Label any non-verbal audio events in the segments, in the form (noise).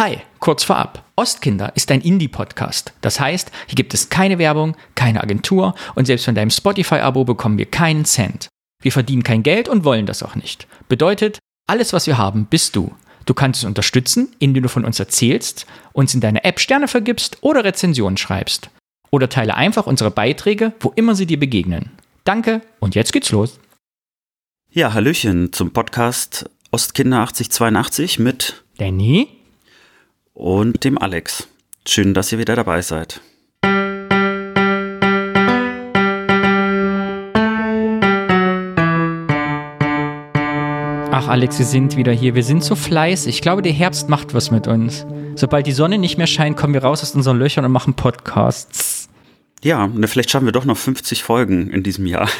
Hi, kurz vorab. Ostkinder ist ein Indie-Podcast. Das heißt, hier gibt es keine Werbung, keine Agentur und selbst von deinem Spotify-Abo bekommen wir keinen Cent. Wir verdienen kein Geld und wollen das auch nicht. Bedeutet, alles, was wir haben, bist du. Du kannst es unterstützen, indem du von uns erzählst, uns in deiner App Sterne vergibst oder Rezensionen schreibst. Oder teile einfach unsere Beiträge, wo immer sie dir begegnen. Danke und jetzt geht's los. Ja, Hallöchen zum Podcast Ostkinder 8082 mit Danny und dem Alex. Schön, dass ihr wieder dabei seid. Ach Alex, wir sind wieder hier. Wir sind so fleißig. Ich glaube, der Herbst macht was mit uns. Sobald die Sonne nicht mehr scheint, kommen wir raus aus unseren Löchern und machen Podcasts. Ja, ne, vielleicht schaffen wir doch noch 50 Folgen in diesem Jahr.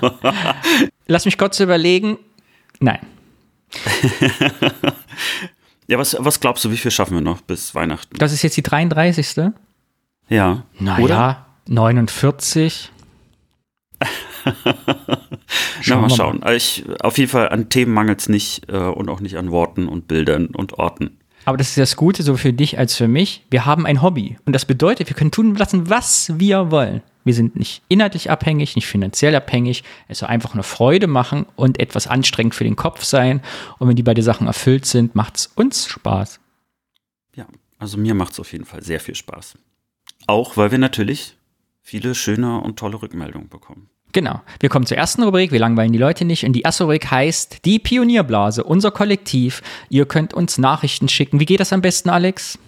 (laughs) Lass mich kurz überlegen. Nein. (laughs) ja, was, was glaubst du, wie viel schaffen wir noch bis Weihnachten? Das ist jetzt die 33. Ja. Naja, 49. Na, (laughs) mal schauen. Ich, auf jeden Fall an Themen mangelt es nicht äh, und auch nicht an Worten und Bildern und Orten. Aber das ist das Gute, so für dich als für mich. Wir haben ein Hobby. Und das bedeutet, wir können tun lassen, was wir wollen. Wir sind nicht inhaltlich abhängig, nicht finanziell abhängig. Es soll einfach eine Freude machen und etwas anstrengend für den Kopf sein. Und wenn die beiden Sachen erfüllt sind, macht es uns Spaß. Ja, also mir macht es auf jeden Fall sehr viel Spaß. Auch weil wir natürlich viele schöne und tolle Rückmeldungen bekommen. Genau. Wir kommen zur ersten Rubrik. Wir langweilen die Leute nicht. Und die erste Rubrik heißt die Pionierblase, unser Kollektiv. Ihr könnt uns Nachrichten schicken. Wie geht das am besten, Alex?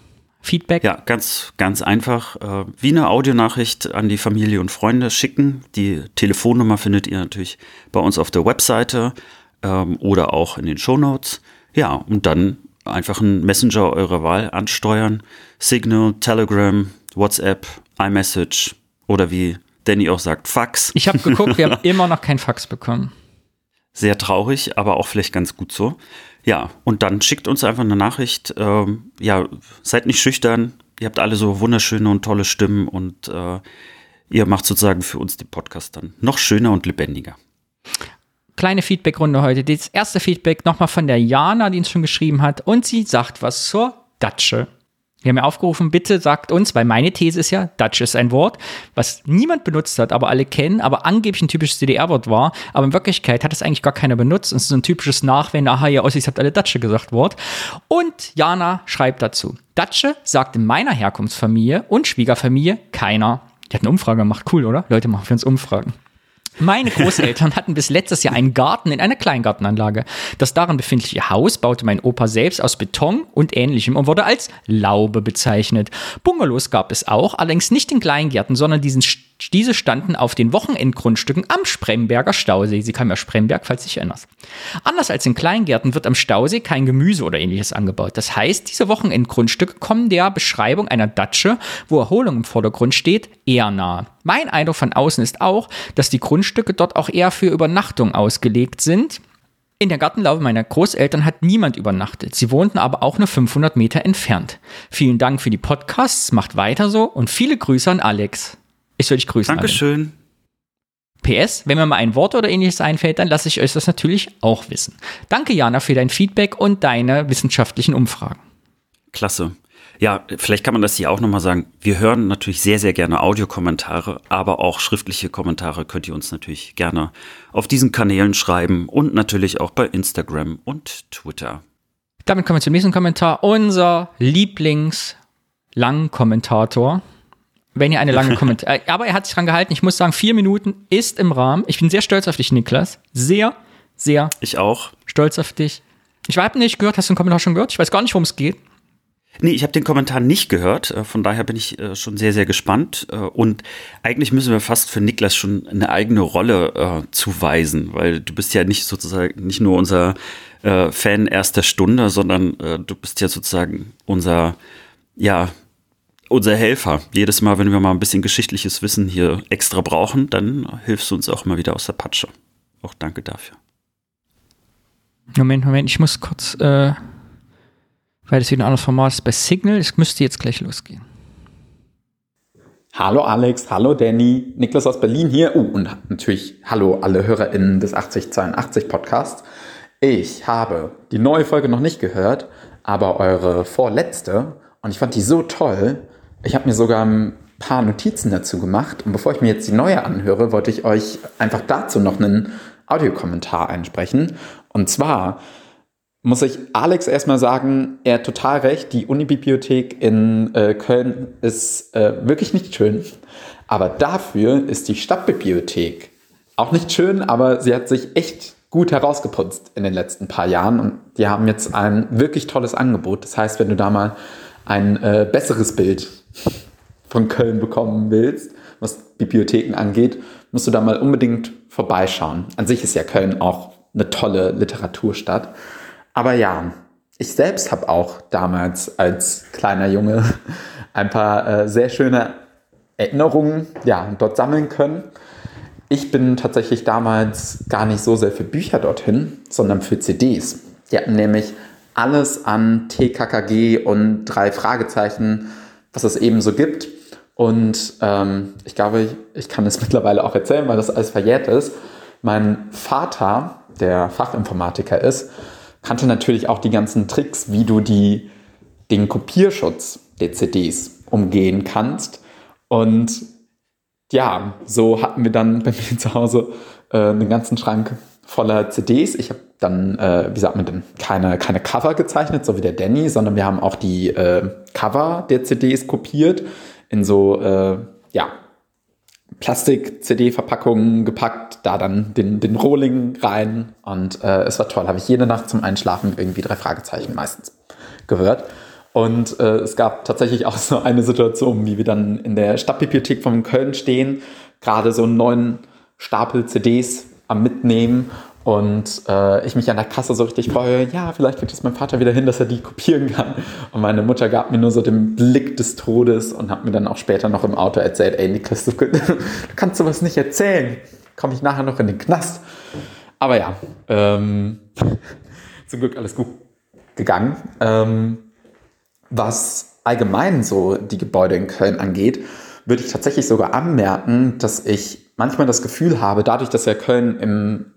Feedback? Ja, ganz, ganz einfach. Äh, wie eine Audionachricht an die Familie und Freunde schicken. Die Telefonnummer findet ihr natürlich bei uns auf der Webseite ähm, oder auch in den Shownotes. Ja, und dann einfach einen Messenger eurer Wahl ansteuern. Signal, Telegram, WhatsApp, iMessage oder wie Danny auch sagt, Fax. Ich habe geguckt, wir haben (laughs) immer noch kein Fax bekommen. Sehr traurig, aber auch vielleicht ganz gut so. Ja, und dann schickt uns einfach eine Nachricht. Ähm, ja, seid nicht schüchtern. Ihr habt alle so wunderschöne und tolle Stimmen und äh, ihr macht sozusagen für uns die Podcast dann noch schöner und lebendiger. Kleine Feedbackrunde heute. Das erste Feedback nochmal von der Jana, die uns schon geschrieben hat. Und sie sagt was zur Datsche. Wir haben ja aufgerufen, bitte sagt uns, weil meine These ist ja, Dutch ist ein Wort, was niemand benutzt hat, aber alle kennen, aber angeblich ein typisches DDR-Wort war. Aber in Wirklichkeit hat es eigentlich gar keiner benutzt. Und es ist so ein typisches Nachwenden, aha, ihr Ossis habt alle Datsche gesagt Wort. Und Jana schreibt dazu, Datsche sagt in meiner Herkunftsfamilie und Schwiegerfamilie keiner. Die hat eine Umfrage gemacht, cool, oder? Leute machen für uns Umfragen. Meine Großeltern (laughs) hatten bis letztes Jahr einen Garten in einer Kleingartenanlage. Das darin befindliche Haus baute mein Opa selbst aus Beton und ähnlichem und wurde als Laube bezeichnet. Bungalows gab es auch, allerdings nicht in Kleingärten, sondern diesen, diese standen auf den Wochenendgrundstücken am Spremberger Stausee. Sie kam ja Spremberg, falls du dich erinnerst. Anders als in Kleingärten wird am Stausee kein Gemüse oder ähnliches angebaut. Das heißt, diese Wochenendgrundstücke kommen der Beschreibung einer Datsche, wo Erholung im Vordergrund steht, eher nahe. Mein Eindruck von außen ist auch, dass die Grundstücke dort auch eher für Übernachtung ausgelegt sind. In der Gartenlaube meiner Großeltern hat niemand übernachtet. Sie wohnten aber auch nur 500 Meter entfernt. Vielen Dank für die Podcasts, macht weiter so und viele Grüße an Alex. Ich soll dich grüßen. Dankeschön. PS, wenn mir mal ein Wort oder ähnliches einfällt, dann lasse ich euch das natürlich auch wissen. Danke, Jana, für dein Feedback und deine wissenschaftlichen Umfragen. Klasse. Ja, vielleicht kann man das hier auch nochmal sagen. Wir hören natürlich sehr, sehr gerne Audiokommentare, aber auch schriftliche Kommentare könnt ihr uns natürlich gerne auf diesen Kanälen schreiben und natürlich auch bei Instagram und Twitter. Damit kommen wir zum nächsten Kommentar. Unser Lieblings-Langkommentator. Wenn ihr eine lange (laughs) Kommentar. Äh, aber er hat sich dran gehalten. Ich muss sagen, vier Minuten ist im Rahmen. Ich bin sehr stolz auf dich, Niklas. Sehr, sehr. Ich auch. Stolz auf dich. Ich habe nicht gehört. Hast du den Kommentar schon gehört? Ich weiß gar nicht, worum es geht. Nee, ich habe den Kommentar nicht gehört. Äh, von daher bin ich äh, schon sehr, sehr gespannt. Und eigentlich müssen wir fast für Niklas schon eine eigene Rolle äh, zuweisen, weil du bist ja nicht sozusagen nicht nur unser äh, Fan erster Stunde, sondern äh, du bist ja sozusagen unser, ja, unser Helfer. Jedes Mal, wenn wir mal ein bisschen geschichtliches Wissen hier extra brauchen, dann hilfst du uns auch immer wieder aus der Patsche. Auch danke dafür. Moment, Moment, ich muss kurz weil das wieder ein anderes Format ist bei Signal. Es müsste jetzt gleich losgehen. Hallo Alex, hallo Danny, Niklas aus Berlin hier. Uh, und natürlich hallo alle HörerInnen des 8082 Podcasts. Ich habe die neue Folge noch nicht gehört, aber eure vorletzte. Und ich fand die so toll. Ich habe mir sogar ein paar Notizen dazu gemacht. Und bevor ich mir jetzt die neue anhöre, wollte ich euch einfach dazu noch einen Audiokommentar einsprechen. Und zwar muss ich Alex erstmal sagen, er hat total recht. Die Unibibliothek in äh, Köln ist äh, wirklich nicht schön. Aber dafür ist die Stadtbibliothek auch nicht schön, aber sie hat sich echt gut herausgeputzt in den letzten paar Jahren und die haben jetzt ein wirklich tolles Angebot. Das heißt, wenn du da mal ein äh, besseres Bild von Köln bekommen willst, was Bibliotheken angeht, musst du da mal unbedingt vorbeischauen. An sich ist ja Köln auch eine tolle Literaturstadt. Aber ja, ich selbst habe auch damals als kleiner Junge (laughs) ein paar äh, sehr schöne Erinnerungen ja, dort sammeln können. Ich bin tatsächlich damals gar nicht so sehr für Bücher dorthin, sondern für CDs. Die hatten nämlich alles an TKKG und drei Fragezeichen, was es eben so gibt. Und ähm, ich glaube, ich kann es (laughs) mittlerweile auch erzählen, weil das alles verjährt ist. Mein Vater, der Fachinformatiker ist, kannte natürlich auch die ganzen Tricks, wie du die, den Kopierschutz der CDs umgehen kannst. Und ja, so hatten wir dann bei mir zu Hause äh, einen ganzen Schrank voller CDs. Ich habe dann, äh, wie sagt man denn, keine, keine Cover gezeichnet, so wie der Danny, sondern wir haben auch die äh, Cover der CDs kopiert in so, äh, ja, Plastik-CD-Verpackungen gepackt, da dann den, den Rohling rein und äh, es war toll. Habe ich jede Nacht zum Einschlafen irgendwie drei Fragezeichen meistens gehört. Und äh, es gab tatsächlich auch (laughs) so eine Situation, wie wir dann in der Stadtbibliothek von Köln stehen, gerade so einen neuen Stapel CDs am Mitnehmen und äh, ich mich an der Kasse so richtig freue, ja, vielleicht kriegt es mein Vater wieder hin, dass er die kopieren kann. Und meine Mutter gab mir nur so den Blick des Todes und hat mir dann auch später noch im Auto erzählt, ey Niklas, du, (laughs) du kannst sowas nicht erzählen. Komme ich nachher noch in den Knast. Aber ja, ähm, (laughs) zum Glück alles gut gegangen. Ähm, was allgemein so die Gebäude in Köln angeht, würde ich tatsächlich sogar anmerken, dass ich manchmal das Gefühl habe, dadurch, dass ja Köln im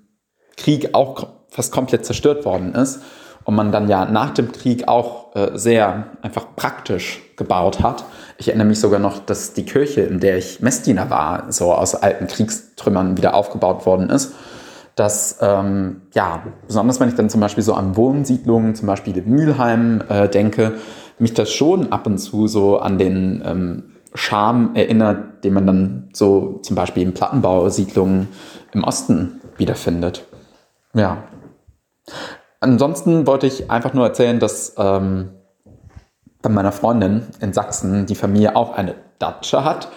Krieg auch fast komplett zerstört worden ist und man dann ja nach dem Krieg auch äh, sehr einfach praktisch gebaut hat. Ich erinnere mich sogar noch, dass die Kirche, in der ich Messdiener war, so aus alten Kriegstrümmern wieder aufgebaut worden ist dass, ähm, ja, besonders wenn ich dann zum Beispiel so an Wohnsiedlungen, zum Beispiel in Mülheim äh, denke, mich das schon ab und zu so an den ähm, Charme erinnert, den man dann so zum Beispiel in Plattenbausiedlungen im Osten wiederfindet. Ja. Ansonsten wollte ich einfach nur erzählen, dass ähm, bei meiner Freundin in Sachsen die Familie auch eine Datsche hat,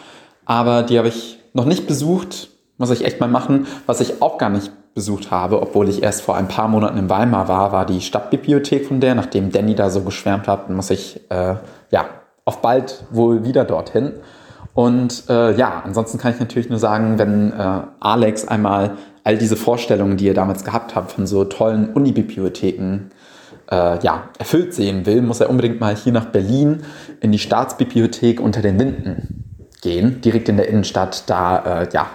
aber die habe ich noch nicht besucht, muss ich echt mal machen. Was ich auch gar nicht besucht habe, obwohl ich erst vor ein paar Monaten in Weimar war, war die Stadtbibliothek von der. Nachdem Danny da so geschwärmt hat, muss ich äh, ja auf bald wohl wieder dorthin. Und äh, ja, ansonsten kann ich natürlich nur sagen, wenn äh, Alex einmal all diese Vorstellungen, die ihr damals gehabt habt, von so tollen Unibibliotheken äh, ja, erfüllt sehen will, muss er unbedingt mal hier nach Berlin in die Staatsbibliothek unter den Linden gehen, direkt in der Innenstadt. Da äh, ja,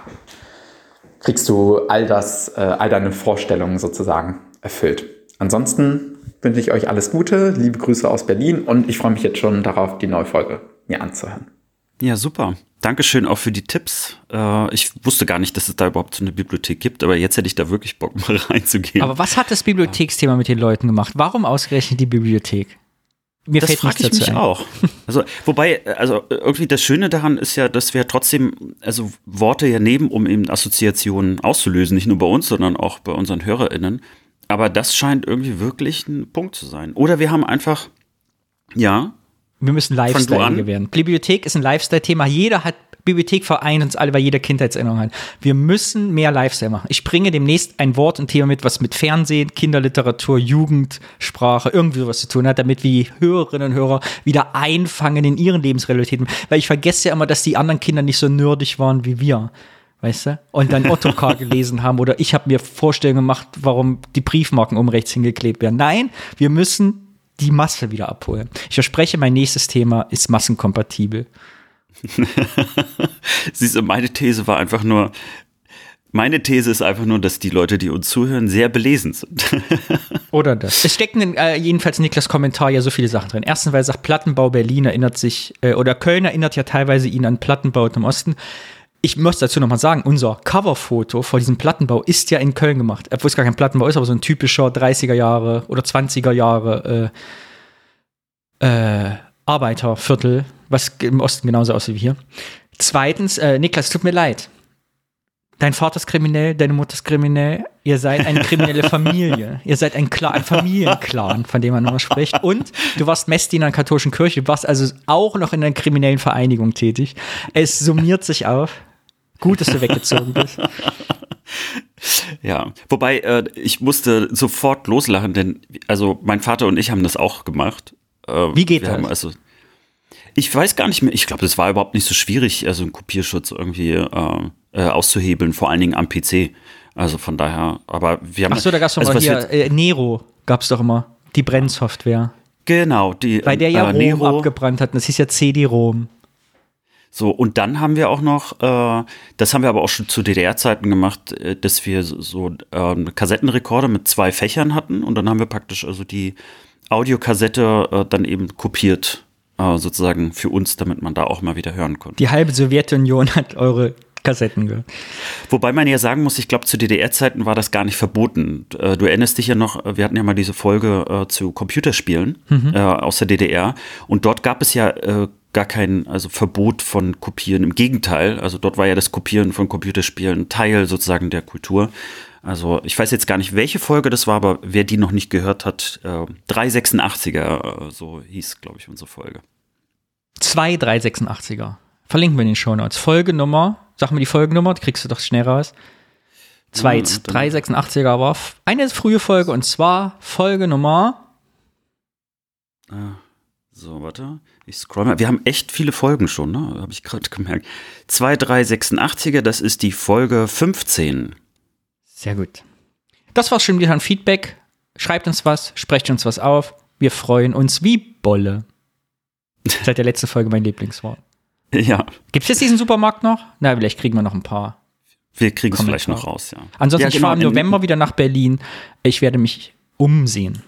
kriegst du all das, äh, all deine Vorstellungen sozusagen erfüllt. Ansonsten wünsche ich euch alles Gute, liebe Grüße aus Berlin und ich freue mich jetzt schon darauf, die neue Folge mir anzuhören. Ja, super. Dankeschön auch für die Tipps. Äh, ich wusste gar nicht, dass es da überhaupt so eine Bibliothek gibt, aber jetzt hätte ich da wirklich Bock, (laughs) mal reinzugehen. Aber was hat das Bibliotheksthema mit den Leuten gemacht? Warum ausgerechnet die Bibliothek? Mir das frage ich mich ein. auch. Also, wobei, also irgendwie das Schöne daran ist ja, dass wir trotzdem, also Worte ja nehmen, um eben Assoziationen auszulösen, nicht nur bei uns, sondern auch bei unseren HörerInnen. Aber das scheint irgendwie wirklich ein Punkt zu sein. Oder wir haben einfach, ja. Wir müssen Lifestyle werden. Bibliothek ist ein Lifestyle-Thema. Jeder hat Bibliothek vereint uns alle bei jeder Kindheitserinnerung hat. Wir müssen mehr Lifestyle machen. Ich bringe demnächst ein Wort und Thema mit, was mit Fernsehen, Kinderliteratur, Jugendsprache, irgendwie sowas zu tun hat, damit wir die Hörerinnen und Hörer wieder einfangen in ihren Lebensrealitäten. Weil ich vergesse ja immer, dass die anderen Kinder nicht so nerdig waren wie wir weißt du? Und dann Ottokar (laughs) gelesen haben oder ich habe mir Vorstellungen gemacht, warum die Briefmarken um rechts hingeklebt werden. Nein, wir müssen die Masse wieder abholen. Ich verspreche, mein nächstes Thema ist massenkompatibel. (laughs) Siehst du, meine These war einfach nur, Meine These ist einfach nur, dass die Leute, die uns zuhören, sehr belesen sind. (laughs) Oder das. Es stecken in, äh, jedenfalls in Niklas Kommentar ja so viele Sachen drin. Erstens, weil er sagt, Plattenbau Berlin erinnert sich, äh, oder Köln erinnert ja teilweise ihn an Plattenbau im Osten. Ich muss dazu nochmal sagen, unser Coverfoto vor diesem Plattenbau ist ja in Köln gemacht. Obwohl es gar kein Plattenbau ist, aber so ein typischer 30er Jahre oder 20er Jahre äh, äh, Arbeiterviertel, was im Osten genauso aussieht wie hier. Zweitens, äh, Niklas, tut mir leid. Dein Vater ist kriminell, deine Mutter ist kriminell, ihr seid eine kriminelle (laughs) Familie. ihr seid ein, Clan, ein Familienclan, von dem man immer spricht. Und du warst Messdiener in der katholischen Kirche, du warst also auch noch in einer kriminellen Vereinigung tätig. Es summiert sich auf. Gut, dass du weggezogen bist. (laughs) Ja, wobei äh, ich musste sofort loslachen, denn also mein Vater und ich haben das auch gemacht. Äh, Wie geht das? Also ich weiß gar nicht mehr, ich glaube, das war überhaupt nicht so schwierig, also einen Kopierschutz irgendwie äh, äh, auszuhebeln, vor allen Dingen am PC. Also von daher, aber wir haben. Ach so, da gab es doch also mal hier, wir- äh, Nero gab es doch immer, die Brennsoftware. Genau, die. Bei der ja äh, Rom Nero. abgebrannt hat. Das hieß ja CD-Rom. So, und dann haben wir auch noch, äh, das haben wir aber auch schon zu DDR-Zeiten gemacht, äh, dass wir so, so äh, Kassettenrekorder mit zwei Fächern hatten und dann haben wir praktisch also die Audiokassette äh, dann eben kopiert, äh, sozusagen für uns, damit man da auch mal wieder hören konnte. Die halbe Sowjetunion hat eure Kassetten gehört. Wobei man ja sagen muss, ich glaube, zu DDR-Zeiten war das gar nicht verboten. Äh, Du erinnerst dich ja noch, wir hatten ja mal diese Folge äh, zu Computerspielen äh, aus der DDR und dort gab es ja äh, gar kein also Verbot von Kopieren. Im Gegenteil, also dort war ja das Kopieren von Computerspielen Teil sozusagen der Kultur. Also ich weiß jetzt gar nicht, welche Folge das war, aber wer die noch nicht gehört hat, äh, 386er, äh, so hieß, glaube ich, unsere Folge. Zwei 386er. Verlinken wir in den Shownotes. Folgenummer, sag mir die Folgennummer, die kriegst du doch schnell raus. Zwei Ja, dann- 386er war eine frühe Folge und zwar Folgenummer. So, warte. Ich scroll mal. Wir haben echt viele Folgen schon, ne? Habe ich gerade (laughs) gemerkt. 2386er, das ist die Folge 15. Sehr gut. Das war's schon wieder an Feedback. Schreibt uns was, sprecht uns was auf. Wir freuen uns wie Bolle. (laughs) Seit der letzten Folge mein Lieblingswort. Ja, Gibt es jetzt diesen Supermarkt noch? Na, vielleicht kriegen wir noch ein paar. wir kriegen es vielleicht noch raus, ja. Ansonsten, ja, ich genau, fahre im November wieder nach Berlin. Ich werde mich umsehen.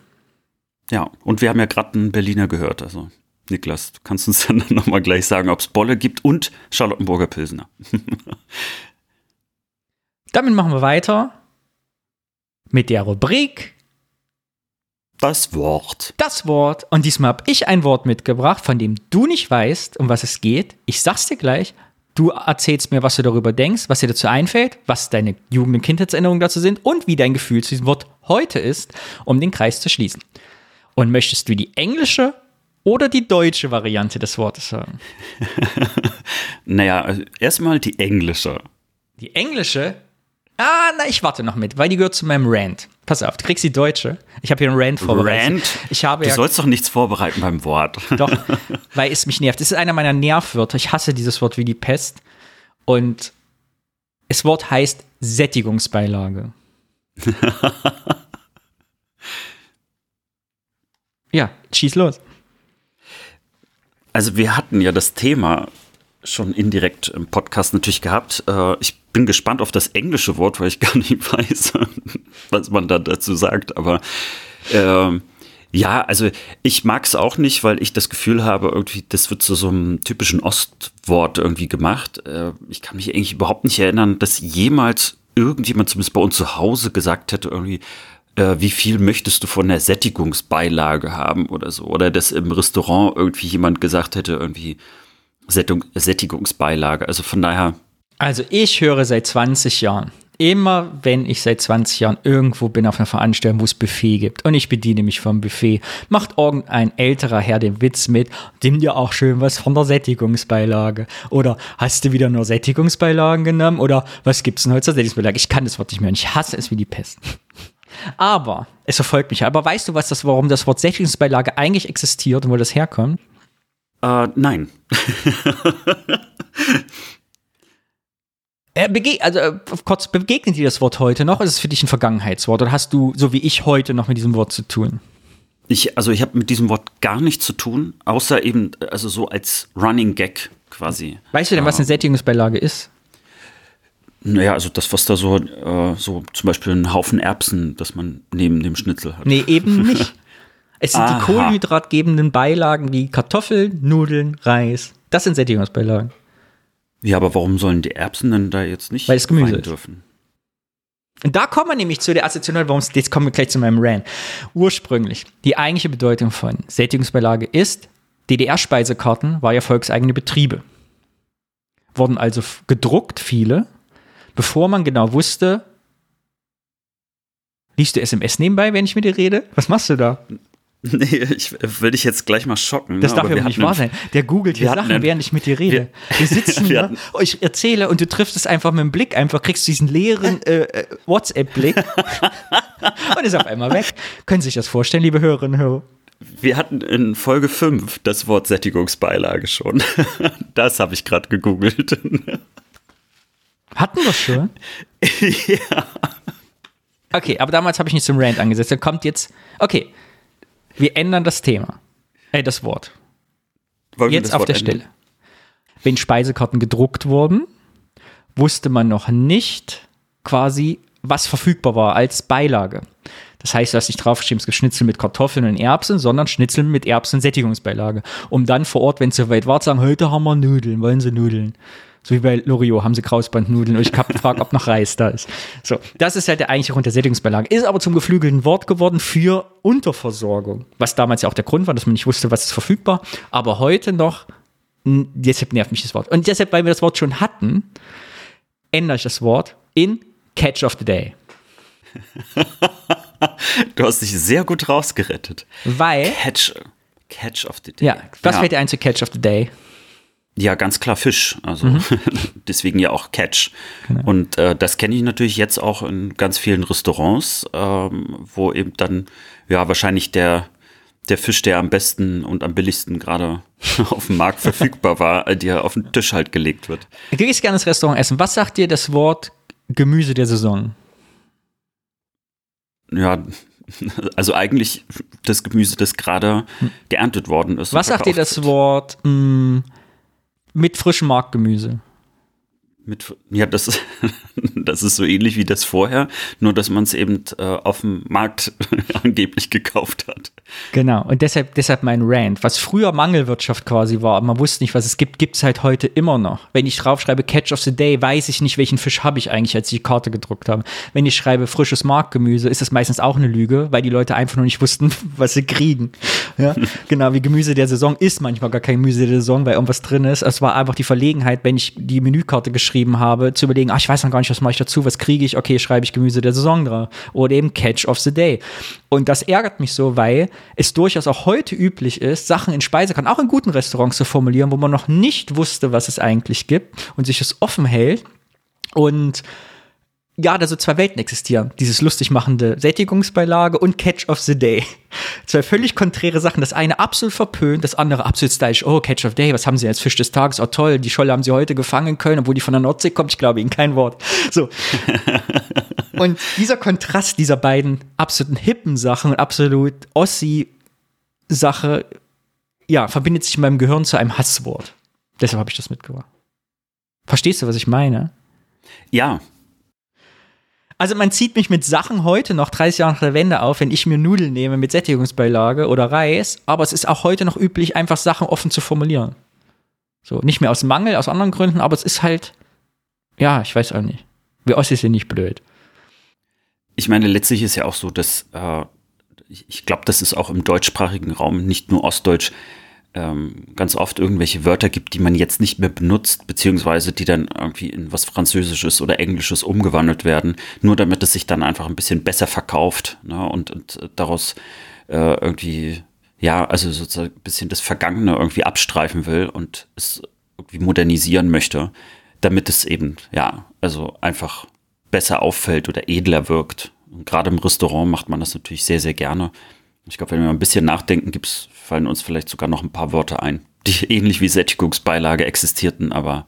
Ja, und wir haben ja gerade einen Berliner gehört. Also, Niklas, du kannst uns (laughs) dann nochmal gleich sagen, ob es Bolle gibt und Charlottenburger Pilsner. (laughs) Damit machen wir weiter mit der Rubrik Das Wort. Das Wort. Und diesmal habe ich ein Wort mitgebracht, von dem du nicht weißt, um was es geht. Ich sag's dir gleich. Du erzählst mir, was du darüber denkst, was dir dazu einfällt, was deine Jugend- und Kindheitserinnerungen dazu sind und wie dein Gefühl zu diesem Wort heute ist, um den Kreis zu schließen. Und möchtest du die englische oder die deutsche Variante des Wortes haben? (laughs) Naja, also erstmal die englische. Die englische? Ah, na, ich warte noch mit, weil die gehört zu meinem Rant. Pass auf, du kriegst die deutsche. Ich habe hier einen Rant vorbereitet. Rant? Ich habe Du ja sollst doch nichts vorbereiten beim Wort. (laughs) Doch, (laughs) weil es mich nervt. Es ist einer meiner Nervwörter. Ich hasse dieses Wort wie die Pest. Und das Wort heißt Sättigungsbeilage. ja, schieß los. Also wir hatten ja das Thema schon indirekt im Podcast natürlich gehabt. Äh, Ich bin gespannt auf das englische Wort, weil ich (laughs) gar nicht weiß, was man da dazu sagt. Aber ähm, ja, also ich mag es auch nicht, weil ich das Gefühl habe, irgendwie, das wird zu so einem typischen Ostwort irgendwie gemacht. Äh, Ich kann mich eigentlich überhaupt nicht erinnern, dass jemals irgendjemand, zumindest bei uns zu Hause, gesagt hätte, irgendwie, äh, wie viel möchtest du von der Sättigungsbeilage haben oder so. Oder dass im Restaurant irgendwie jemand gesagt hätte, irgendwie Sättung, Sättigungsbeilage. Also von daher, Also ich höre seit 20 Jahren, immer wenn ich seit 20 Jahren irgendwo bin auf einer Veranstaltung, wo es Buffet gibt und ich bediene mich vom Buffet, macht irgendein älterer Herr den Witz mit, nimm dir auch schön was von der Sättigungsbeilage. Oder hast du wieder nur Sättigungsbeilagen genommen? Oder was gibt's denn heute zur Sättigungsbeilage? Ich kann das Wort nicht mehr und ich hasse es wie die Pest. Aber es verfolgt mich. Aber weißt du, was das, warum das Wort Sättigungsbeilage eigentlich existiert und wo das herkommt? äh, nein. (laughs) Äh, bege also äh, kurz, begegnet dir das Wort heute noch? Ist es für dich ein Vergangenheitswort? Oder hast du, so wie ich heute, noch mit diesem Wort zu tun? Ich, also ich habe mit diesem Wort gar nichts zu tun, außer eben, also so als Running Gag quasi. Weißt du denn, was eine Sättigungsbeilage ist? Naja, also das, was da so, äh, so zum Beispiel ein Haufen Erbsen, das man neben dem Schnitzel hat. Nee, eben (laughs) nicht. Es sind Aha. die kohlenhydratgebenden Beilagen wie Kartoffeln, Nudeln, Reis. Das sind Sättigungsbeilagen. Ja, aber warum sollen die Erbsen denn da jetzt nicht Weil es Gemüse rein dürfen? Und da kommen wir nämlich zu der Assoziation, warum es, jetzt kommen wir gleich zu meinem Rant. Ursprünglich, die eigentliche Bedeutung von Sättigungsbeilage ist, DDR-Speisekarten war ja volkseigene Betriebe. Wurden also gedruckt, viele, bevor man genau wusste, liest du SMS nebenbei, wenn ich mit dir rede? Was machst du da? (laughs) Nee, ich will dich jetzt gleich mal schocken. Das ne, darf ja wir nicht wahr sein. Der googelt hier wir Sachen, einen- während ich mit dir rede. Wir, sitzen (laughs) wir hatten- oh, ich erzähle und du triffst es einfach mit dem Blick, einfach kriegst diesen leeren (laughs) äh, äh, WhatsApp-Blick und ist auf einmal weg. Können Sie sich das vorstellen, liebe Hörerinnen und Hörer? Wir hatten in Folge 5 das Wort Sättigungsbeilage schon. Das habe ich gerade gegoogelt. Hatten wir schon? (laughs) ja. Okay, aber damals habe ich nicht zum Rant angesetzt. Dann kommt jetzt, okay, wir ändern das Thema. Äh, das Wort. Wollen Jetzt das auf Wort der ändern? Stelle. Wenn Speisekarten gedruckt wurden, wusste man noch nicht quasi, was verfügbar war als Beilage. Das heißt, du hast nicht draufgeschrieben, es gibt Schnitzel mit Kartoffeln und Erbsen, sondern Schnitzel mit Erbsen und Sättigungsbeilage. Um dann vor Ort, wenn es soweit war, zu sagen, heute haben wir Nudeln, wollen Sie Nudeln? So wie bei Loriot haben sie Krausbandnudeln und ich habe gefragt, ob noch Reis da ist. So, das ist halt der eigentliche Grund der Sättigungsbeilage. Ist aber zum geflügelten Wort geworden für Unterversorgung. Was damals ja auch der Grund war, dass man nicht wusste, was ist verfügbar. Aber heute noch, deshalb nervt mich das Wort. Und deshalb, weil wir das Wort schon hatten, ändere ich das Wort in Catch of the Day. (laughs) Du hast dich sehr gut rausgerettet. Weil, Catch, Catch of the Day. ja, was ja. fällt dir ein zu Catch of the Day? Ja, ganz klar Fisch. Also Mhm. (laughs) deswegen ja auch Catch. Genau. Und äh, das kenne ich natürlich jetzt auch in ganz vielen Restaurants, ähm, wo eben dann ja wahrscheinlich der der Fisch, der am besten und am billigsten gerade (laughs) auf dem Markt verfügbar war, äh, dir auf den Tisch halt gelegt wird. Du gehst gerne ins Restaurant essen. Was sagt dir das Wort Gemüse der Saison? Ja, (laughs) also eigentlich das Gemüse, das gerade geerntet worden ist. Hm. Was sagt dir das. Wort mh, mit frischem Marktgemüse? Mit, ja, das, ist- (laughs) das ist so ähnlich wie das vorher, nur dass man es eben äh, auf dem Markt (laughs) angeblich gekauft hat. Genau, und deshalb, deshalb mein Rant. Was früher Mangelwirtschaft quasi war, man wusste nicht, was es gibt, gibt es halt heute immer noch. Wenn ich draufschreibe Catch of the Day, weiß ich nicht, welchen Fisch habe ich eigentlich, als ich die Karte gedruckt habe. Wenn ich schreibe frisches Marktgemüse, ist das meistens auch eine Lüge, weil die Leute einfach nur nicht wussten, (laughs) was sie kriegen. Ja? genau, wie Gemüse der Saison ist manchmal gar kein Gemüse der Saison, weil irgendwas drin ist. Es war einfach die Verlegenheit, wenn ich die Menükarte geschrieben habe, zu überlegen, ach, ich weiß noch gar nicht, was mache ich dazu, was kriege ich, okay, schreibe ich Gemüse der Saison drauf. Oder eben Catch of the Day. Und das ärgert mich so, weil es durchaus auch heute üblich ist, Sachen in Speisekarten, auch in guten Restaurants zu formulieren, wo man noch nicht wusste, was es eigentlich gibt und sich es offen hält. Und ja, da so zwei Welten existieren. Dieses lustig machende Sättigungsbeilage und Catch of the Day. Zwei völlig konträre Sachen. Das eine absolut verpönt, das andere absolut stylisch. Oh, Catch of the Day, was haben Sie als Fisch des Tages? Oh, toll, die Scholle haben Sie heute gefangen können, obwohl die von der Nordsee kommt. Ich glaube Ihnen kein Wort. So. (laughs) und dieser Kontrast dieser beiden absoluten hippen Sachen und absolut Ossi-Sache, ja, verbindet sich in meinem Gehirn zu einem Hasswort. Deshalb habe ich das mitgebracht. Verstehst du, was ich meine? Ja, Also man zieht mich mit Sachen heute noch 30 Jahre nach der Wende auf, wenn ich mir Nudeln nehme mit Sättigungsbeilage oder Reis, aber es ist auch heute noch üblich, einfach Sachen offen zu formulieren. So, nicht mehr aus Mangel, aus anderen Gründen, aber es ist halt, ja, ich weiß auch nicht. Wir Ossis sind nicht blöd. ich meine, letztlich ist ja auch so, dass äh, ich, ich glaube, dass es auch im deutschsprachigen Raum, nicht nur Ostdeutsch, ganz oft irgendwelche Wörter gibt, die man jetzt nicht mehr benutzt, beziehungsweise die dann irgendwie in was Französisches oder Englisches umgewandelt werden, nur damit es sich dann einfach ein bisschen besser verkauft ne? und, und daraus äh, irgendwie, ja, also sozusagen ein bisschen das Vergangene irgendwie abstreifen will und es irgendwie modernisieren möchte, damit es eben, ja, also einfach besser auffällt oder edler wirkt. Und gerade im Restaurant macht man das natürlich sehr, sehr gerne. Ich glaube, wenn wir ein bisschen nachdenken, gibt's, fallen uns vielleicht sogar noch ein paar Wörter ein, die (laughs) ähnlich wie Sättigungsbeilage existierten, aber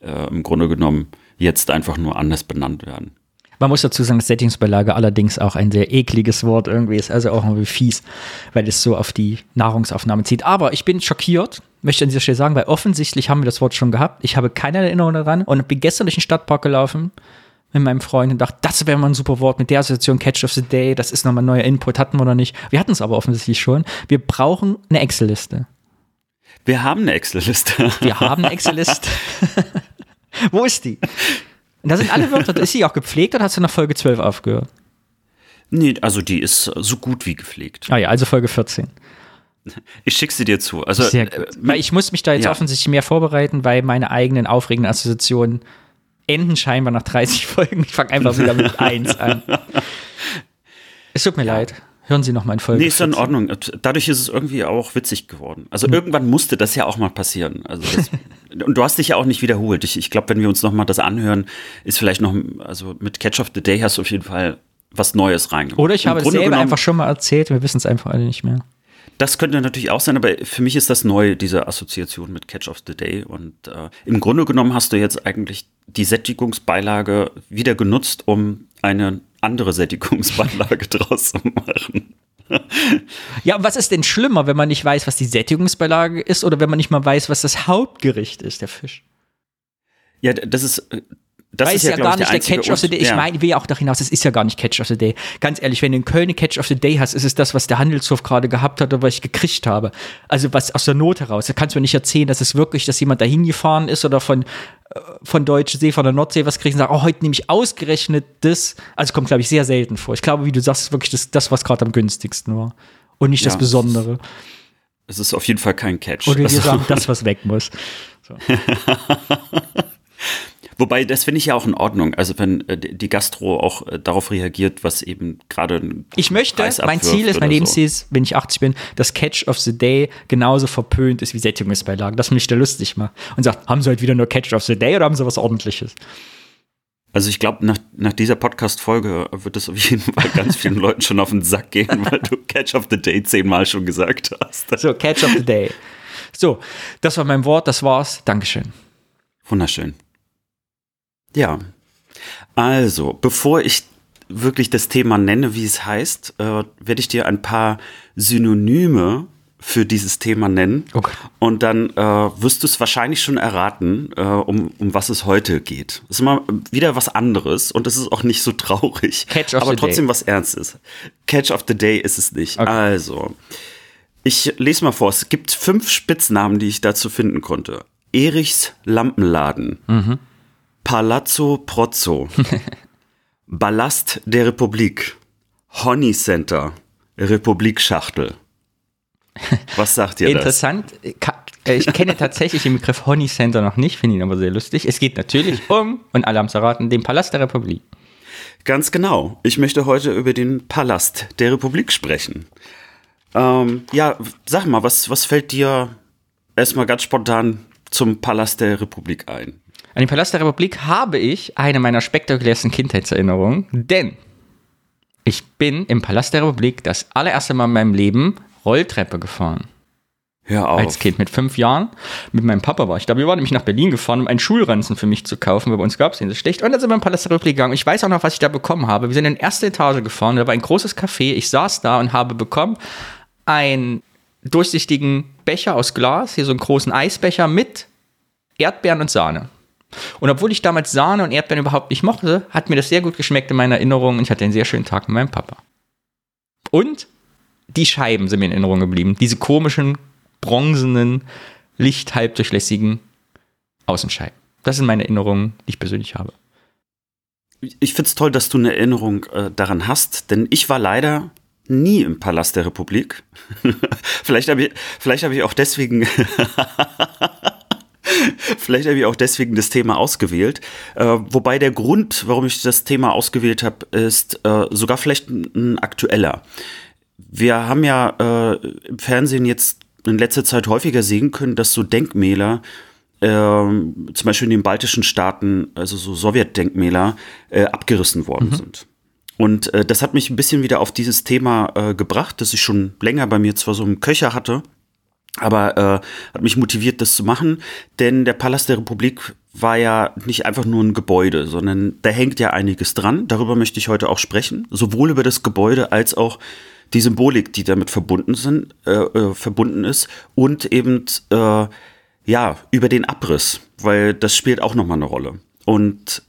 äh, im Grunde genommen jetzt einfach nur anders benannt werden. Man muss dazu sagen, dass Sättigungsbeilage allerdings auch ein sehr ekliges Wort irgendwie ist, also auch irgendwie fies, weil es so auf die Nahrungsaufnahme zieht. Aber ich bin schockiert, möchte an dieser Stelle sagen, weil offensichtlich haben wir das Wort schon gehabt. Ich habe keine Erinnerung daran und bin gestern durch den Stadtpark gelaufen mit meinem Freund und dachte, das wäre mal ein super Wort mit der Assoziation Catch of the Day, das ist nochmal ein neuer Input, hatten wir noch nicht. Wir hatten es aber offensichtlich schon. Wir brauchen eine Excel-Liste. Wir haben eine Excel-Liste. (laughs) Wir haben eine Excel-Liste. (laughs) Wo ist die? Und da sind alle Wörter, ist sie auch gepflegt oder hast du nach Folge 12 aufgehört? Nee, also die ist so gut wie gepflegt. Ah ja, also Folge 14. Ich schick sie dir zu. Also, Sehr gut. Weil ich muss mich da jetzt ja. offensichtlich mehr vorbereiten, weil meine eigenen aufregenden Assoziationen enden scheinbar nach 30 (laughs) Folgen. Ich fange einfach wieder mit 1 an. (laughs) Es tut mir leid. Hören Sie noch mal in Folge. Nee, ist ja in 14. Ordnung. Dadurch ist es irgendwie auch witzig geworden. Also irgendwann musste das ja auch mal passieren. Also das, (laughs) und du hast dich ja auch nicht wiederholt. Ich, ich glaube, wenn wir uns noch mal das anhören, ist vielleicht noch, also mit Catch of the Day hast du auf jeden Fall was Neues reingebracht. Oder ich Im habe es selber einfach schon mal erzählt, wir wissen es einfach alle nicht mehr. Das könnte natürlich auch sein, aber für mich ist das neu, diese Assoziation mit Catch of the Day. Und äh, im Grunde genommen hast du jetzt eigentlich die Sättigungsbeilage wieder genutzt, um eine andere Sättigungsbeilage (laughs) draus zu machen. Ja, und was ist denn schlimmer, wenn man nicht weiß, was die Sättigungsbeilage ist oder wenn man nicht mal weiß, was das Hauptgericht ist, der Fisch? Ja, das ist, äh, das Weil ist ja, ja gar ich, nicht der einzige Catch of the Day. Ich ja. meine, ich will ja auch darauf hinaus, es ist ja gar nicht Catch of the Day. Ganz ehrlich, wenn du in Köln Catch of the Day hast, ist es das, was der Handelshof gerade gehabt hat oder was ich gekriegt habe. Also was aus der Not heraus. Da kannst du mir nicht erzählen, dass es wirklich, dass jemand dahin gefahren ist oder von, äh, von Deutsche See, von der Nordsee was kriegt und sagt, oh, heute nehme ich ausgerechnet das. Also kommt, glaube ich, sehr selten vor. Ich glaube, wie du sagst, ist wirklich das, das was gerade am günstigsten war. Und nicht das Ja, Besondere. Es ist auf jeden Fall kein Catch. Oder wir Also, sagen, das, was weg muss. (laughs) wobei, das finde ich ja auch in Ordnung. Also wenn äh, die Gastro auch äh, darauf reagiert, was eben gerade ein Ich möchte, mein Ziel ist, mein Lebensziel ist, wenn ich 80 bin, dass Catch of the Day genauso verpönt ist wie Sättigungsbeilagen. Das mich da lustig macht. Und sagt, haben sie heute wieder nur Catch of the Day oder haben sie was ordentliches? Also ich glaube, nach, nach dieser Podcast-Folge wird es auf jeden Fall ganz vielen (laughs) Leuten schon auf den Sack gehen, weil du Catch of the Day zehnmal schon gesagt hast. So, Catch of the Day. So, das war mein Wort, das war's. Dankeschön. Wunderschön. Ja. Also, bevor ich wirklich das Thema nenne, wie es heißt, äh, werde ich dir ein paar Synonyme für dieses Thema nennen. Okay. Und dann äh, wirst du es wahrscheinlich schon erraten, äh, um, um was es heute geht. Es ist mal wieder was anderes und es ist auch nicht so traurig. Catch of aber the trotzdem day. was Ernstes. Catch of the Day ist es nicht. Okay. Also, ich lese mal vor. Es gibt fünf Spitznamen, die ich dazu finden konnte. Erichs Lampenladen. Mhm. Palazzo Prozzo. (laughs) Ballast der Republik. Honey Center. Republikschachtel. Was sagt ihr das? Interessant. Äh, Ich kenne tatsächlich den Begriff Honey Center noch nicht, finde ihn aber sehr lustig. Es geht natürlich (laughs) um, und alle haben es erraten, den Palast der Republik. Ganz genau. Ich möchte heute über den Palast der Republik sprechen. Ähm, ja, sag mal, was, was fällt dir erstmal ganz spontan zum Palast der Republik ein? An den Palast der Republik habe ich eine meiner spektakulärsten Kindheitserinnerungen, denn ich bin im Palast der Republik das allererste Mal in meinem Leben Rolltreppe gefahren. Hör auf. Als Kind mit fünf Jahren. Mit meinem Papa war ich da. Wir waren nämlich nach Berlin gefahren, um einen Schulranzen für mich zu kaufen, weil bei uns gab es den so schlecht. Und dann sind wir im Palast der Republik gegangen. Ich weiß auch noch, was ich da bekommen habe. Wir sind in die erste Etage gefahren. Da war ein großes Café. Ich saß da und habe bekommen einen durchsichtigen Becher aus Glas, hier so einen großen Eisbecher mit Erdbeeren und Sahne. Und obwohl ich damals Sahne und Erdbeeren überhaupt nicht mochte, hat mir das sehr gut geschmeckt in meiner Erinnerung und ich hatte einen sehr schönen Tag mit meinem Papa. Und die Scheiben sind mir in Erinnerung geblieben. Diese komischen, bronzenen, lichthalbdurchlässigen Außenscheiben. Das sind meine Erinnerungen, die ich persönlich habe. Ich find's toll, dass du eine Erinnerung äh, daran hast, denn ich war leider nie im Palast der Republik. (laughs) vielleicht habe ich, vielleicht habe ich auch deswegen, (laughs) vielleicht habe ich auch deswegen das Thema ausgewählt. Äh, wobei der Grund, warum ich das Thema ausgewählt habe, ist äh, sogar vielleicht ein, aktueller. Wir haben ja äh, im Fernsehen jetzt in letzter Zeit häufiger sehen können, dass so Denkmäler ähm, zum Beispiel in den baltischen Staaten, also so Sowjetdenkmäler, äh, abgerissen worden sind. Und äh, das hat mich ein bisschen wieder auf dieses Thema äh, gebracht, das ich schon länger bei mir zwar so im Köcher hatte, aber äh, hat mich motiviert, das zu machen, denn der Palast der Republik war ja nicht einfach nur ein Gebäude, sondern da hängt ja einiges dran. Darüber möchte ich heute auch sprechen, sowohl über das Gebäude als auch die Symbolik, die damit verbunden sind, äh, äh, verbunden ist und eben äh, ja über den Abriss, weil das spielt auch nochmal eine Rolle. Und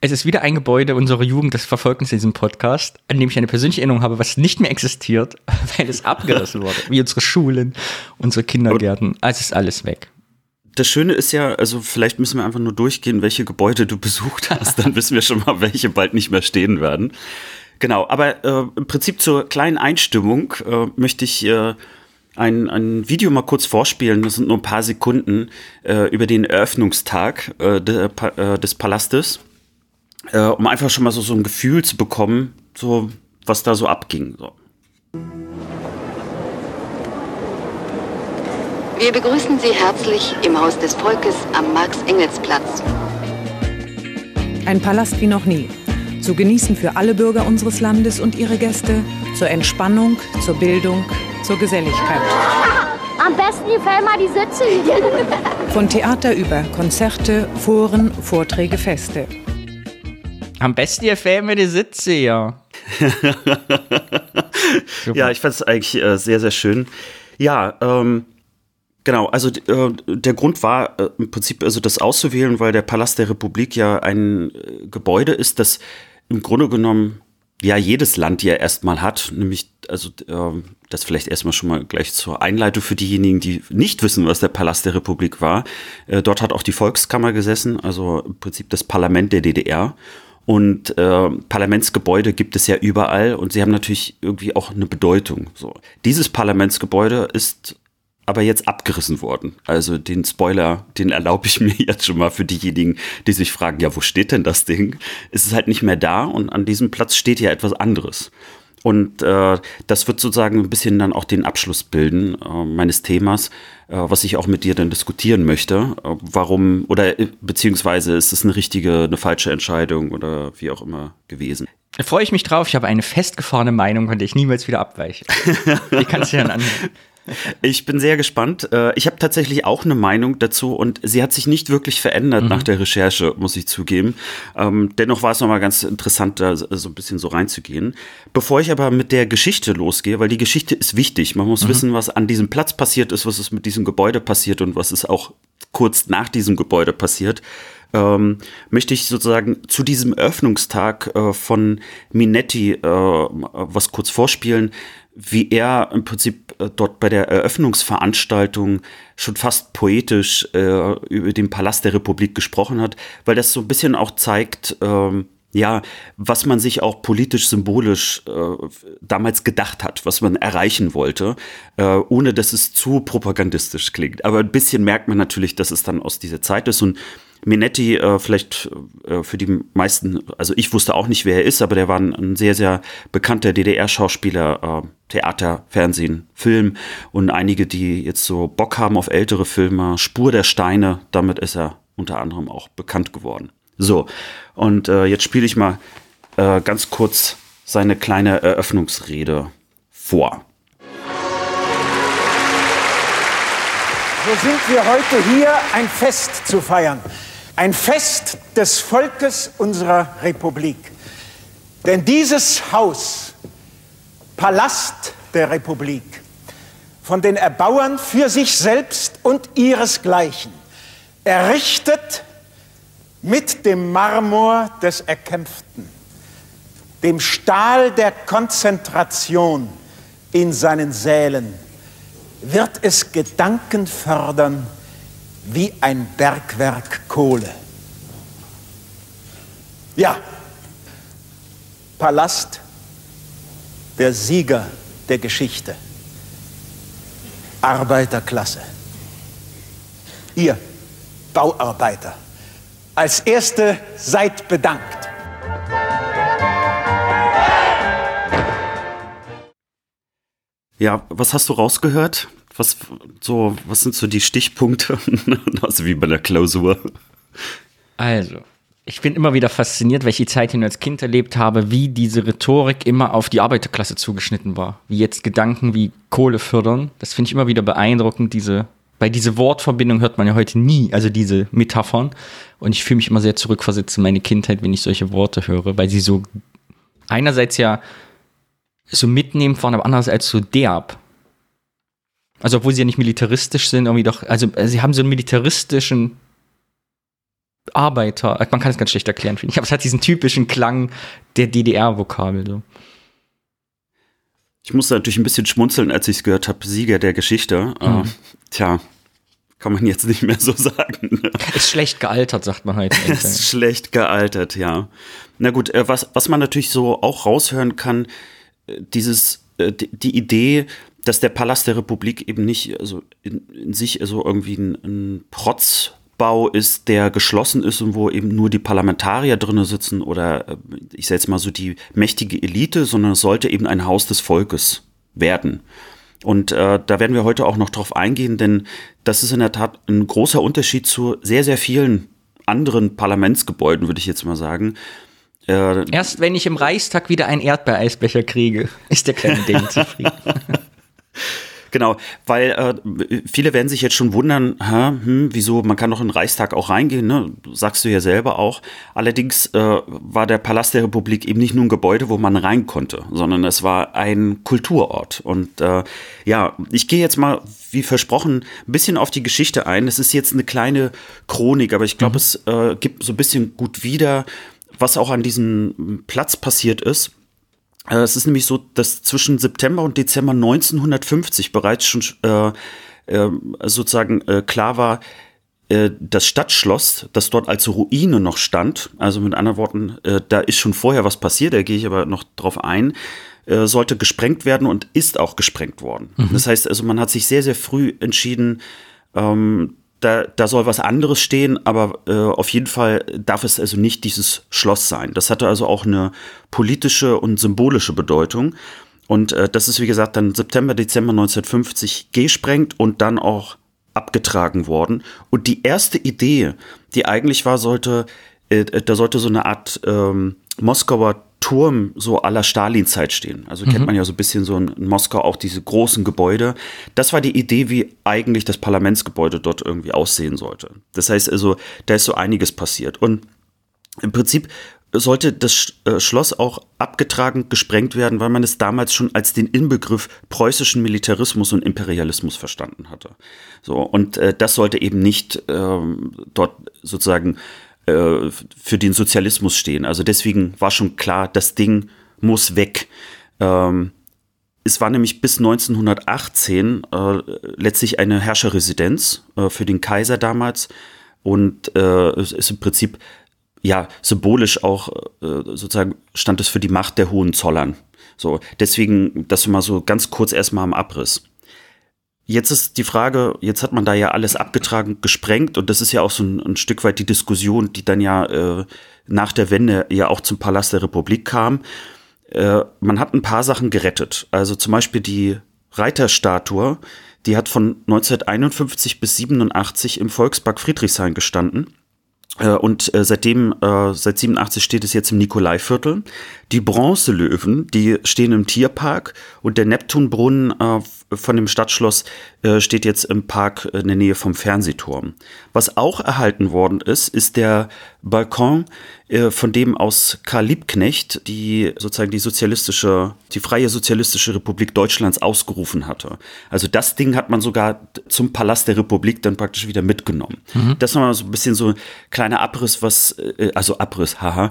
es ist wieder ein Gebäude unserer Jugend, das verfolgt uns in diesem Podcast, an dem ich eine persönliche Erinnerung habe, was nicht mehr existiert, (laughs) weil es abgerissen wurde. Wie unsere Schulen, unsere Kindergärten. Also ist alles weg. Das Schöne ist ja, also vielleicht müssen wir einfach nur durchgehen, welche Gebäude du (laughs) besucht hast. Dann wissen wir schon mal, welche bald nicht mehr stehen werden. Genau, aber äh, im Prinzip zur kleinen Einstimmung äh, möchte ich äh, ein, ein Video mal kurz vorspielen, das sind nur ein paar Sekunden, äh, über den Eröffnungstag äh, de, äh, des Palastes äh, um einfach schon mal so, so ein Gefühl zu bekommen, so was da so abging. So. Wir begrüßen Sie herzlich im Haus des Volkes am Marx-Engels-Platz. Ein Palast wie noch nie. Zu genießen für alle Bürger unseres Landes und ihre Gäste, zur Entspannung, zur Bildung, zur Geselligkeit. Am besten gefällt mir die Sitze. Von Theater über Konzerte, Foren, Vorträge, Feste. Am besten gefällt mir die Sitze, ja. (laughs) ja, ich fand es eigentlich äh, sehr, sehr schön. Ja, ähm, genau, also äh, der Grund war äh, im Prinzip also das auszuwählen, weil der Palast der Republik ja ein äh, Gebäude ist, das im Grunde genommen ja jedes Land ja erstmal hat, nämlich also äh, das vielleicht erstmal schon mal gleich zur Einleitung für diejenigen, die nicht wissen, was der Palast der Republik war. Äh, dort hat auch die Volkskammer gesessen, also im Prinzip das Parlament der DDR. Und äh, Parlamentsgebäude gibt es ja überall und sie haben natürlich irgendwie auch eine Bedeutung. So. Dieses Parlamentsgebäude ist aber jetzt abgerissen worden. Also den Spoiler, den erlaube ich (laughs) mir jetzt schon mal für diejenigen, die sich fragen, ja, wo steht denn das Ding? Es ist halt nicht mehr da und an diesem Platz steht ja etwas anderes. Und äh, das wird sozusagen ein bisschen dann auch den Abschluss bilden äh, meines Themas, äh, was ich auch mit dir dann diskutieren möchte. Äh, warum oder äh, beziehungsweise ist es eine richtige, eine falsche Entscheidung oder wie auch immer gewesen? Da freue ich mich drauf. Ich habe eine festgefahrene Meinung, von der ich niemals wieder abweiche. (laughs) Die kannst du dann anhören. Ich bin sehr gespannt. Äh, ich habe tatsächlich auch eine Meinung dazu und sie hat sich nicht wirklich verändert mhm. nach der Recherche, muss ich zugeben. Ähm, dennoch war es nochmal ganz interessant, da so ein bisschen so reinzugehen. Bevor ich aber mit der Geschichte losgehe, weil die Geschichte ist wichtig. Man muss mhm. wissen, was an diesem Platz passiert ist, was ist mit diesem Gebäude passiert und was ist auch kurz nach diesem Gebäude passiert. Ähm, möchte ich sozusagen zu diesem Eröffnungstag äh, von Minetti äh, was kurz vorspielen wie er im Prinzip äh, dort bei der Eröffnungsveranstaltung schon fast poetisch äh, über den Palast der Republik gesprochen hat, weil das so ein bisschen auch zeigt, ähm, ja, was man sich auch politisch symbolisch äh, damals gedacht hat, was man erreichen wollte, äh, ohne dass es zu propagandistisch klingt. Aber ein bisschen merkt man natürlich, dass es dann aus dieser Zeit ist und Minetti, äh, vielleicht äh, für die meisten, also ich wusste auch nicht, wer er ist, aber der war ein, ein sehr, sehr bekannter DDR-Schauspieler, äh, Theater, Fernsehen, Film und einige, die jetzt so Bock haben auf ältere Filme, Spur der Steine, damit ist er unter anderem auch bekannt geworden. So, und äh, jetzt spiele ich mal äh, ganz kurz seine kleine Eröffnungsrede vor. So sind wir heute hier, ein Fest zu feiern ein Fest des Volkes unserer Republik. Denn dieses Haus, Palast der Republik, von den Erbauern für sich selbst und ihresgleichen, errichtet mit dem Marmor des Erkämpften, dem Stahl der Konzentration in seinen Sälen, wird es Gedanken fördern, wie ein Bergwerk Kohle. Ja, Palast der Sieger der Geschichte. Arbeiterklasse. Ihr Bauarbeiter, als Erste seid bedankt. Ja, was hast du rausgehört? Was, so, was sind so die Stichpunkte? (laughs) also wie bei der Klausur. Also, Ich bin immer wieder fasziniert, welche Zeit ich als Kind erlebt habe, wie diese Rhetorik immer auf die Arbeiterklasse zugeschnitten war. Wie jetzt Gedanken wie Kohle fördern. Das finde ich immer wieder beeindruckend. Diese, bei dieser Wortverbindung hört man ja heute nie, also diese Metaphern. Und ich fühle mich immer sehr zurückversetzt in meine Kindheit, wenn ich solche Worte höre, weil sie so einerseits ja so mitnehmend waren, aber andererseits so derb. Also obwohl sie ja nicht militaristisch sind, irgendwie doch, also sie haben so einen militaristischen Arbeiter, man kann es ganz schlecht erklären, finde ich, aber es hat diesen typischen Klang der DDR-Vokabel. So. Ich musste natürlich ein bisschen schmunzeln, als ich es gehört habe, Sieger der Geschichte. Mhm. Äh, tja, kann man jetzt nicht mehr so sagen. Ne? Ist schlecht gealtert, sagt man (laughs) heute. ist schlecht gealtert, ja. Na gut, äh, was, was man natürlich so auch raushören kann, äh, dieses, äh, die, die Idee, dass der Palast der Republik eben nicht also in, in sich also irgendwie ein, ein Protz Bau ist, der geschlossen ist und wo eben nur die Parlamentarier drinnen sitzen oder äh, ich sage jetzt mal so die mächtige Elite, sondern es sollte eben ein Haus des Volkes werden. Und äh, da werden wir heute auch noch drauf eingehen, denn das ist in der Tat ein großer Unterschied zu sehr, sehr vielen anderen Parlamentsgebäuden, würde ich jetzt mal sagen. Äh, Erst wenn ich im Reichstag wieder einen Erdbeereisbecher kriege, ist der kleine Ding zufrieden. (laughs) Genau, weil äh, viele werden sich jetzt schon wundern, hä, hm, wieso, man kann doch in den Reichstag auch reingehen, ne? sagst du ja selber auch. Allerdings äh, war der Palast der Republik eben nicht nur ein Gebäude, wo man rein konnte, sondern es war ein Kulturort. Und äh, ja, ich gehe jetzt mal, wie versprochen, ein bisschen auf die Geschichte ein. Es ist jetzt eine kleine Chronik, aber ich glaube, mhm. es äh, gibt so ein bisschen gut wieder, was auch an diesem Platz passiert ist. Äh, es ist nämlich so, dass zwischen September und Dezember 1950 bereits schon äh, äh, sozusagen äh, klar war, äh, das Stadtschloss, das dort als Ruine noch stand, also mit anderen Worten, äh, da ist schon vorher was passiert, da gehe ich aber noch drauf ein, sollte gesprengt werden und ist auch gesprengt worden. Mhm. Das heißt also, man hat sich sehr, sehr früh entschieden, ähm, da, da soll was anderes stehen, aber äh, auf jeden Fall darf es also nicht dieses Schloss sein. Das hatte also auch eine politische und symbolische Bedeutung. Und äh, das ist, wie gesagt, dann September, Dezember 1950 gesprengt und dann auch abgetragen worden. Und die erste Idee, die eigentlich war, sollte, äh, da sollte so eine Art ähm, Moskauer Turm so aller Stalin-Zeit stehen. Also mhm. kennt man ja so ein bisschen so in Moskau auch diese großen Gebäude. Das war die Idee, wie eigentlich das Parlamentsgebäude dort irgendwie aussehen sollte. Das heißt also, da ist so einiges passiert. Und im Prinzip sollte das äh, Schloss auch abgetragen, gesprengt werden, weil man es damals schon als den Inbegriff preußischen Militarismus und Imperialismus verstanden hatte. So, und äh, das sollte eben nicht ähm, dort sozusagen äh, für den Sozialismus stehen. Also deswegen war schon klar, das Ding muss weg. Ähm, es war nämlich bis 1918 äh, letztlich eine Herrscherresidenz äh, für den Kaiser damals und äh, es ist im Prinzip ja symbolisch auch äh, sozusagen stand es für die Macht der Hohenzollern. So deswegen das mal so ganz kurz erstmal am Abriss. Jetzt ist die Frage, jetzt hat man da ja alles abgetragen, gesprengt und das ist ja auch so ein, ein Stück weit die Diskussion, die dann ja äh, nach der Wende ja auch zum Palast der Republik kam. Äh, man hat ein paar Sachen gerettet. Also zum Beispiel die Reiterstatue, die hat von 1951 bis 87 im Volkspark Friedrichshain gestanden. Äh, und äh, seitdem, äh, seit 87 steht es jetzt im Nikolaiviertel. Die Bronzelöwen, die stehen im Tierpark und der Neptunbrunnen von dem Stadtschloss steht jetzt im Park in der Nähe vom Fernsehturm. Was auch erhalten worden ist, ist der Balkon äh, von dem aus Karl Liebknecht die sozusagen die sozialistische, die freie sozialistische Republik Deutschlands ausgerufen hatte. Also das Ding hat man sogar zum Palast der Republik dann praktisch wieder mitgenommen. Mhm. Das war so ein bisschen so ein kleiner Abriss, was, äh, also Abriss, haha,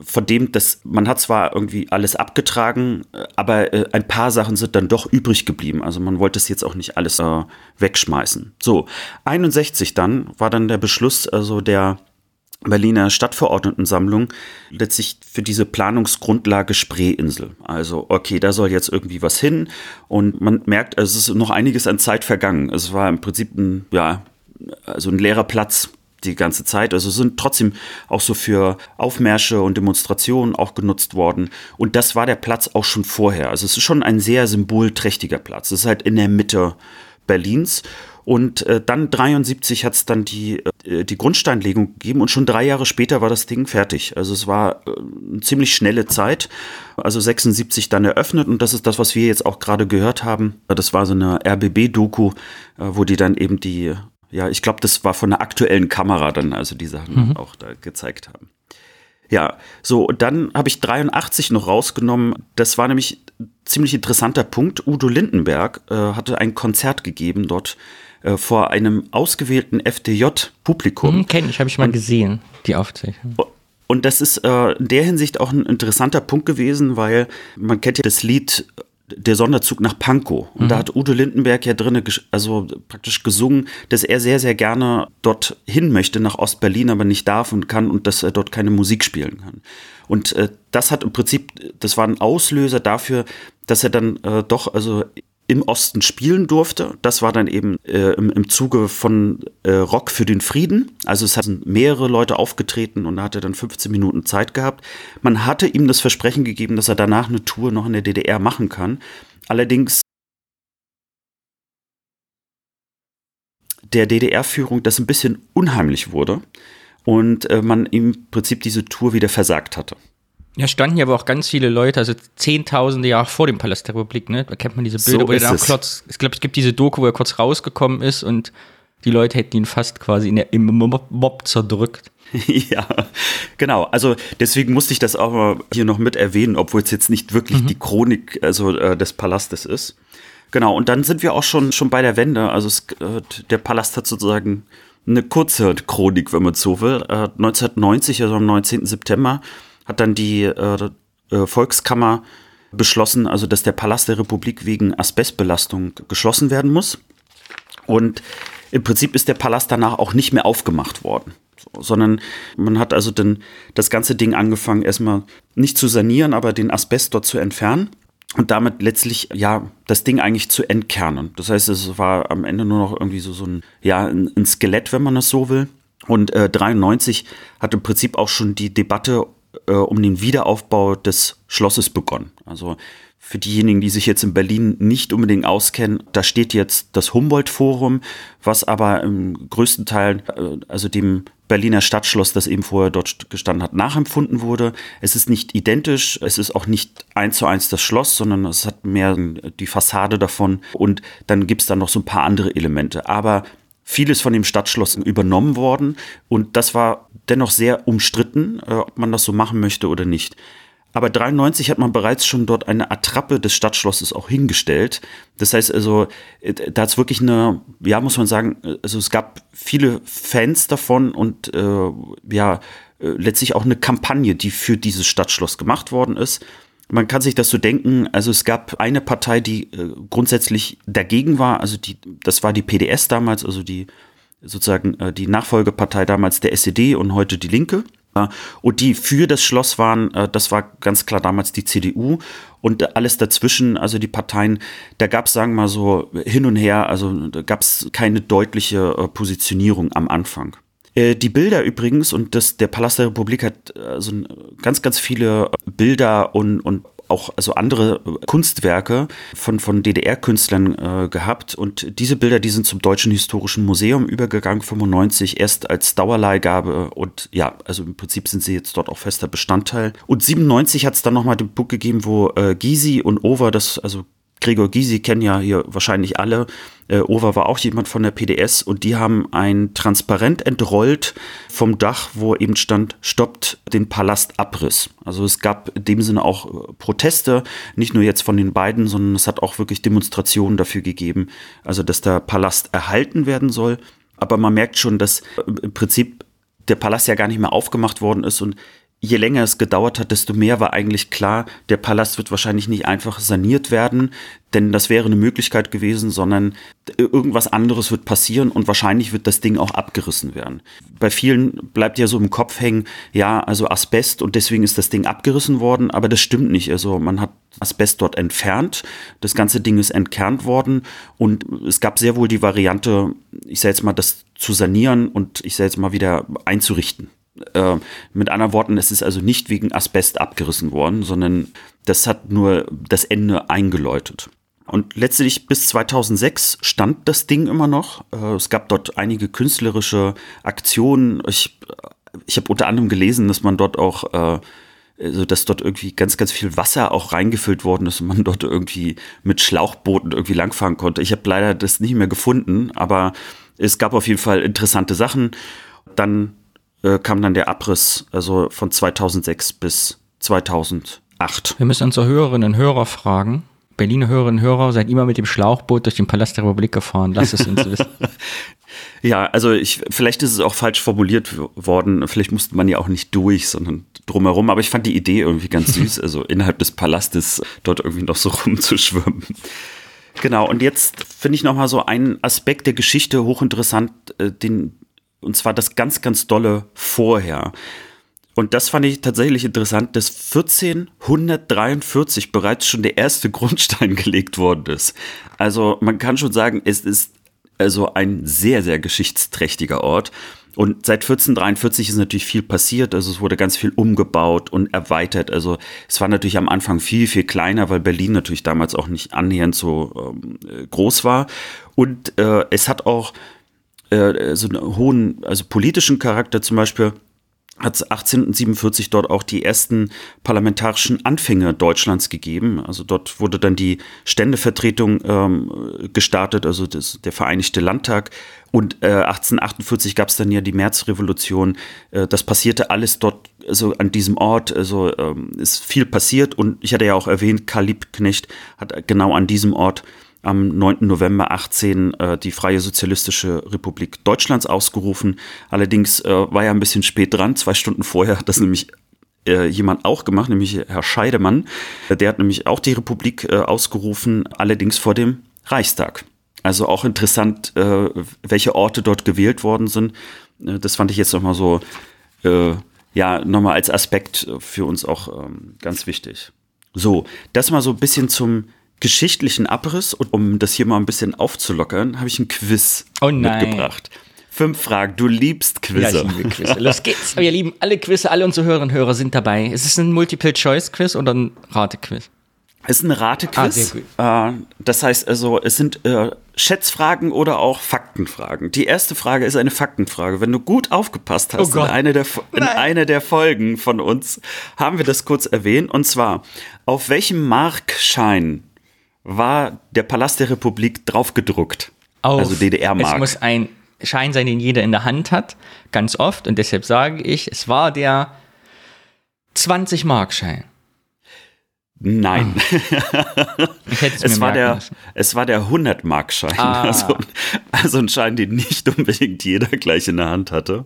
von dem, dass man hat zwar irgendwie alles abgetragen, aber äh, ein paar Sachen sind dann doch übrig geblieben. Also man wollte es jetzt auch nicht alles äh, wegschmeißen. So, 61 dann war dann der Beschluss, also der Berliner Stadtverordnetensammlung letztlich für diese Planungsgrundlage Spreeinsel. Also, okay, da soll jetzt irgendwie was hin und man merkt, es ist noch einiges an Zeit vergangen. Es war im Prinzip ein, ja, also ein leerer Platz die ganze Zeit. Also sind trotzdem auch so für Aufmärsche und Demonstrationen auch genutzt worden. Und das war der Platz auch schon vorher. Also es ist schon ein sehr symbolträchtiger Platz. Es ist halt in der Mitte Berlins Und äh, dann 73 hat es dann die, äh, die Grundsteinlegung gegeben und schon drei Jahre später war das Ding fertig. Also es war äh, eine ziemlich schnelle Zeit. Also 76 dann eröffnet und das ist das, was wir jetzt auch gerade gehört haben. Das war so eine RBB-Doku, äh, wo die dann eben die, ja, ich glaube, das war von einer aktuellen Kamera dann, also die Sachen mhm. auch da gezeigt haben. Ja, so, und dann habe ich 83 noch rausgenommen. Das war nämlich ein ziemlich interessanter Punkt. Udo Lindenberg äh, hatte ein Konzert gegeben dort äh, vor einem ausgewählten FDJ-Publikum. Hm, Kenne ich, habe ich mal und, gesehen, die Aufzeichnung. Und das ist äh, in der Hinsicht auch ein interessanter Punkt gewesen, weil man kennt ja das Lied der Sonderzug nach Pankow. Und mhm. da hat Udo Lindenberg ja drin, also praktisch gesungen, dass er sehr, sehr gerne dort hin möchte, nach Ostberlin, aber nicht darf und kann und dass er dort keine Musik spielen kann. Und äh, das hat im Prinzip, das war ein Auslöser dafür, dass er dann äh, doch, also im Osten spielen durfte. Das war dann eben äh, im, im Zuge von äh, Rock für den Frieden. Also es hatten mehrere Leute aufgetreten und da hat er dann 15 Minuten Zeit gehabt. Man hatte ihm das Versprechen gegeben, dass er danach eine Tour noch in der DDR machen kann. Allerdings der DDR-Führung das ein bisschen unheimlich wurde und äh, man im Prinzip diese Tour wieder versagt hatte. Ja, standen ja aber auch ganz viele Leute, also zehntausende Jahre vor dem Palast der Republik, ne? Da kennt man diese Bilder, so wo er dann auch kurz, ich glaube, es gibt diese Doku, wo er kurz rausgekommen ist und die Leute hätten ihn fast quasi in der, im Mob zerdrückt. (laughs) ja, genau. Also deswegen musste ich das auch mal hier noch mit erwähnen, obwohl es jetzt nicht wirklich mhm. die Chronik also äh, des Palastes ist. Genau, und dann sind wir auch schon, schon bei der Wende. Also es, äh, der Palast hat sozusagen eine kurze Chronik, wenn man so will. Äh, 1990, also am 19. September, hat dann die äh, äh, Volkskammer beschlossen, also dass der Palast der Republik wegen Asbestbelastung geschlossen werden muss. Und im Prinzip ist der Palast danach auch nicht mehr aufgemacht worden, so, sondern man hat also dann das ganze Ding angefangen, erstmal nicht zu sanieren, aber den Asbest dort zu entfernen und damit letztlich ja das Ding eigentlich zu entkernen. Das heißt, es war am Ende nur noch irgendwie so, so ein ja ein Skelett, wenn man das so will. Und äh, 93 hat im Prinzip auch schon die Debatte äh, um den Wiederaufbau des Schlosses begonnen. Also für diejenigen, die sich jetzt in Berlin nicht unbedingt auskennen, da steht jetzt das Humboldt-Forum, was aber im größten Teil, äh, also dem Berliner Stadtschloss, das eben vorher dort gestanden hat, nachempfunden wurde. Es ist nicht identisch, es ist auch nicht eins zu eins das Schloss, sondern es hat mehr die Fassade davon und dann gibt es da noch so ein paar andere Elemente. Aber vieles von dem Stadtschloss übernommen worden und das war dennoch sehr umstritten, äh, ob man das so machen möchte oder nicht. Aber 93 hat man bereits schon dort eine Attrappe des Stadtschlosses auch hingestellt. Das heißt also, äh, da hat wirklich eine, ja, muss man sagen, also es gab viele Fans davon und äh, ja, äh, letztlich auch eine Kampagne, die für dieses Stadtschloss gemacht worden ist man kann sich das so denken, also es gab eine Partei, die äh, grundsätzlich dagegen war, also die, das war die PDS damals, also die sozusagen äh, die Nachfolgepartei damals der SED und heute die Linke. Äh, und die für das Schloss waren, äh, das war ganz klar damals die CDU und alles dazwischen, also die Parteien, da gab es, sagen wir mal so, hin und her, also da gab es keine deutliche äh, Positionierung am Anfang. Äh, die Bilder übrigens und das, der Palast der Republik hat also ganz, ganz viele Bilder und, und auch also andere Kunstwerke von, von DDR-Künstlern äh, gehabt. Und diese Bilder, die sind zum Deutschen Historischen Museum übergegangen, 95, erst als Dauerleihgabe. Und ja, also im Prinzip sind sie jetzt dort auch fester Bestandteil. Und 97 hat es dann nochmal den Buch gegeben, wo äh, Gysi und Over, das also Gregor Gysi kennen ja hier wahrscheinlich alle. Äh, Over war auch jemand von der PDS und die haben ein Transparent entrollt vom Dach, wo eben stand, stoppt den Palastabriss. Also es gab in dem Sinne auch äh, Proteste, nicht nur jetzt von den beiden, sondern es hat auch wirklich Demonstrationen dafür gegeben, also dass der Palast erhalten werden soll. Aber man merkt schon, dass im Prinzip der Palast ja gar nicht mehr aufgemacht worden ist und je länger es gedauert hat, desto mehr war eigentlich klar, der Palast wird wahrscheinlich nicht einfach saniert werden, denn das wäre eine Möglichkeit gewesen, sondern irgendwas anderes wird passieren und wahrscheinlich wird das Ding auch abgerissen werden. Bei vielen bleibt ja so im Kopf hängen, ja, also Asbest und deswegen ist das Ding abgerissen worden, aber das stimmt nicht. Also man hat Asbest dort entfernt, das ganze Ding ist entkernt worden und es gab sehr wohl die Variante, ich sage jetzt mal, das zu sanieren und ich sage jetzt mal wieder einzurichten. Äh, mit anderen Worten, es ist also nicht wegen Asbest abgerissen worden, sondern das hat nur das Ende eingeläutet. Und letztlich bis 2006 stand das Ding immer noch. Äh, Es gab dort einige künstlerische Aktionen. Ich, ich habe unter anderem gelesen, dass man dort auch, äh, also dass dort irgendwie ganz, ganz viel Wasser auch reingefüllt worden ist und man dort irgendwie mit Schlauchbooten irgendwie langfahren konnte. Ich habe leider das nicht mehr gefunden, aber es gab auf jeden Fall interessante Sachen. Dann äh, kam dann der Abriss, also von 2006 bis 2008. Wir müssen unsere Hörerinnen und Hörer fragen. Berliner Hörerinnen und Hörer, seid immer mit dem Schlauchboot durch den Palast der Republik gefahren. Lasst es uns wissen. (laughs) Ja, also ich, vielleicht ist es auch falsch formuliert worden. Vielleicht musste man ja auch nicht durch, sondern drumherum. Aber ich fand die Idee irgendwie ganz süß, (laughs) also innerhalb des Palastes dort irgendwie noch so rumzuschwimmen. Genau, und jetzt finde ich nochmal so einen Aspekt der Geschichte hochinteressant, äh, den, und zwar das ganz, ganz dolle vorher. Und das fand ich tatsächlich interessant, dass 1443 bereits schon der erste (laughs) Grundstein gelegt worden ist. Also man kann schon sagen, es ist also ein sehr, sehr geschichtsträchtiger Ort. Und seit 1443 ist natürlich viel passiert. Also es wurde ganz viel umgebaut und erweitert. Also es war natürlich am Anfang viel, viel kleiner, weil Berlin natürlich damals auch nicht annähernd so ähm, äh, groß war. Und äh, es hat auch äh, so einen hohen, also politischen Charakter zum Beispiel hat es 1847 dort auch die ersten parlamentarischen Anfänge Deutschlands gegeben. Also dort wurde dann die Ständevertretung ähm, gestartet, also das, der Vereinigte Landtag. Und äh, 1848 gab es dann ja die Märzrevolution. Äh, das passierte alles dort, also an diesem Ort. Also ähm, ist viel passiert. Und ich hatte ja auch erwähnt, Karl Liebknecht hat genau an diesem Ort am 9. November 18 äh, die Freie Sozialistische Republik Deutschlands ausgerufen. Allerdings äh, war er ein bisschen spät dran. Zwei Stunden vorher hat das nämlich äh, jemand auch gemacht, nämlich Herr Scheidemann. Der hat nämlich auch die Republik äh, ausgerufen, allerdings vor dem Reichstag. Also auch interessant, äh, welche Orte dort gewählt worden sind. Äh, das fand ich jetzt nochmal so, ja, nochmal als Aspekt für uns auch ähm, ganz wichtig. So, das mal so ein bisschen zum geschichtlichen Abriss und um das hier mal ein bisschen aufzulockern, habe ich ein Quiz Oh nein. mitgebracht. Fünf Fragen. Du liebst Ja, Quizze. ich liebe Quizze. Los geht's. Wir lieben alle Quizze, alle unsere Hörerinnen und Hörer sind dabei. Ist es ein Multiple-Choice-Quiz oder ein Rate-Quiz? Es ist ein Ratequiz. Ah, sehr gut. Äh, das heißt also, es sind äh, Schätzfragen oder auch Faktenfragen. Die erste Frage ist eine Faktenfrage. Wenn du gut aufgepasst hast, Oh in, einer der, in einer der Folgen von uns haben wir das kurz erwähnt. Und zwar, auf welchem Markschein war der Palast der Republik draufgedruckt? Auf- also Es DDR-Mark. muss ein Schein sein, den jeder in der Hand hat, ganz oft. Und deshalb sage ich, es war der 20-Mark-Schein. Nein. (laughs) Ich hätte es, Es mir war, der, müssen. es war der 100-Mark-Schein. Ah. Also, also ein Schein, den nicht unbedingt jeder gleich in der Hand hatte.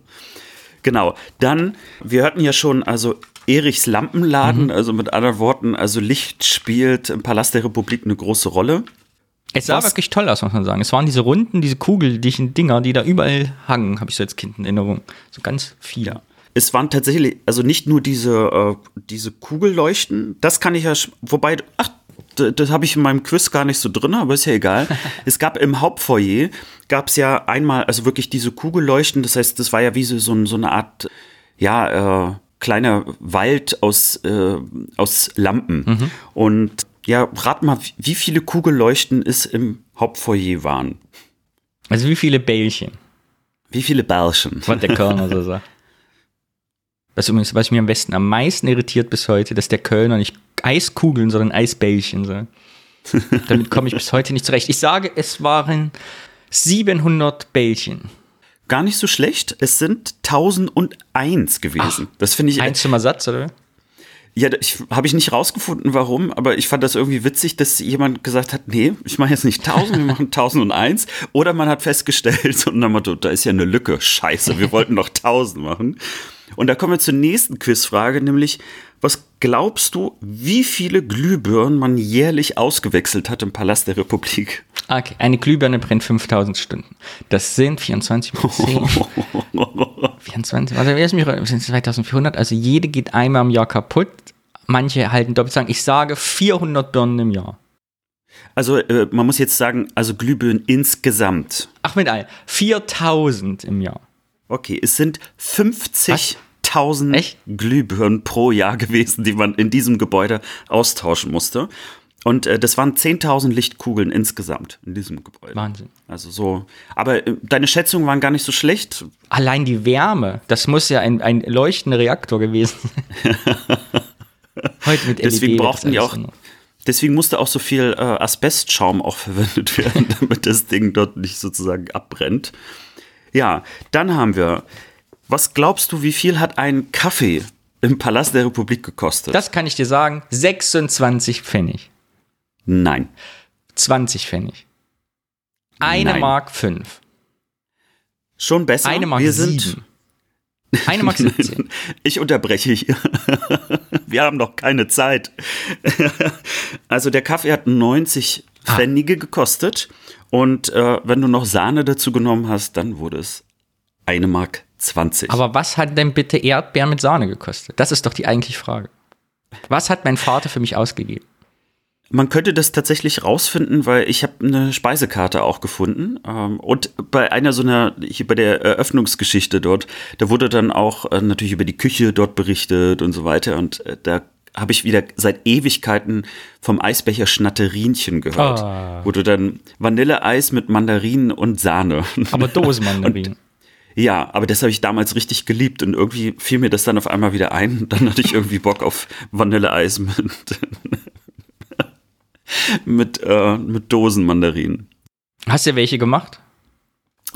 Genau. Dann, wir hörten ja schon, also Erichs Lampenladen, Mhm. also mit anderen Worten, also Licht spielt im Palast der Republik eine große Rolle. Es sah Was? wirklich toll aus, muss man sagen. Es waren diese runden, diese kugeldichten Dinger, die da überall hangen, habe ich so als Kind in Erinnerung. So ganz viele. Es waren tatsächlich, also nicht nur diese, äh, diese Kugelleuchten, das kann ich ja, wobei, ach, das habe ich in meinem Quiz gar nicht so drin, aber ist ja egal. (laughs) es gab im Hauptfoyer, gab es ja einmal, also wirklich diese Kugelleuchten, das heißt, das war ja wie so, so eine Art, ja, äh, kleiner Wald aus, äh, aus Lampen. Und ja, rat mal, wie viele Kugelleuchten es im Hauptfoyer waren. Also wie viele Bällchen, Wie viele Bärchen? (laughs) was der Kölner so sagt. Ist übrigens, was mich am besten am meisten irritiert bis heute, dass der Kölner nicht Eiskugeln, sondern Eisbällchen sagt. (laughs) Damit komme ich bis heute nicht zurecht. Ich sage, es waren 700 Bällchen. Gar nicht so schlecht. Es sind 1001 gewesen. das finde ich Eins zum Ersatz, oder? Ja, ich habe ich nicht rausgefunden, warum, aber ich fand das irgendwie witzig, dass jemand gesagt hat, nee, ich mache jetzt nicht 1000, wir machen 1001. Oder man hat festgestellt, (laughs) und dann Motto, da ist ja eine Lücke, scheiße, wir wollten noch 1000 machen. Und da kommen wir zur nächsten Quizfrage, nämlich, was glaubst du, wie viele Glühbirnen man jährlich ausgewechselt hat im Palast der Republik? Okay, eine Glühbirne brennt 5000 Stunden. Das sind 24 mal 10. 24, (laughs) also mir, das sind 2400, also jede geht einmal im Jahr kaputt. Manche halten doppelt sagen, ich sage 400 Birnen im Jahr. Also, äh, man muss jetzt sagen, also Glühbirnen insgesamt. Ach, mit all, 4000 im Jahr. Okay, es sind 50.000 Echt? Glühbirnen pro Jahr gewesen, die man in diesem Gebäude austauschen musste. Und äh, das waren 10.000 Lichtkugeln insgesamt in diesem Gebäude. Wahnsinn. Also so. Aber äh, deine Schätzungen waren gar nicht so schlecht. Allein die Wärme, das muss ja ein, ein leuchtender Reaktor gewesen sein. (laughs) Heute mit LED Deswegen das brauchten die auch. Deswegen musste auch so viel äh, Asbestschaum auch (laughs) verwendet werden, damit das Ding dort nicht sozusagen abbrennt. Ja, dann haben wir. Was glaubst du, wie viel hat ein Kaffee im Palast der Republik gekostet? Das kann ich dir sagen, 26 Pfennig. Nein. 20 Pfennig. Eine Nein. Mark 5. Schon besser. Eine Mark wir sind 7. Eine Mark (laughs) 17. Ich unterbreche hier. (laughs) Wir haben noch keine Zeit. (laughs) Also der Kaffee hat 90 Ah. Pfennige gekostet und äh, wenn du noch Sahne dazu genommen hast, dann wurde es eine Mark 20. Aber was hat denn bitte Erdbeer mit Sahne gekostet? Das ist doch die eigentliche Frage. Was hat mein Vater für mich ausgegeben? Man könnte das tatsächlich rausfinden, weil ich habe eine Speisekarte auch gefunden. Ähm, und bei einer so einer, hier bei der Eröffnungsgeschichte dort, da wurde dann auch äh, natürlich über die Küche dort berichtet und so weiter. Und äh, da habe ich wieder seit Ewigkeiten vom Eisbecher Schnatterinchen gehört. Ah. Wo du dann Vanilleeis mit Mandarinen und Sahne. Aber (laughs) Dosenmandarinen. Ja, aber das habe ich damals richtig geliebt und irgendwie fiel mir das dann auf einmal wieder ein. Und dann hatte ich irgendwie Bock auf Vanilleeis mit, (laughs) mit, äh, mit Dosenmandarinen. Hast du welche gemacht?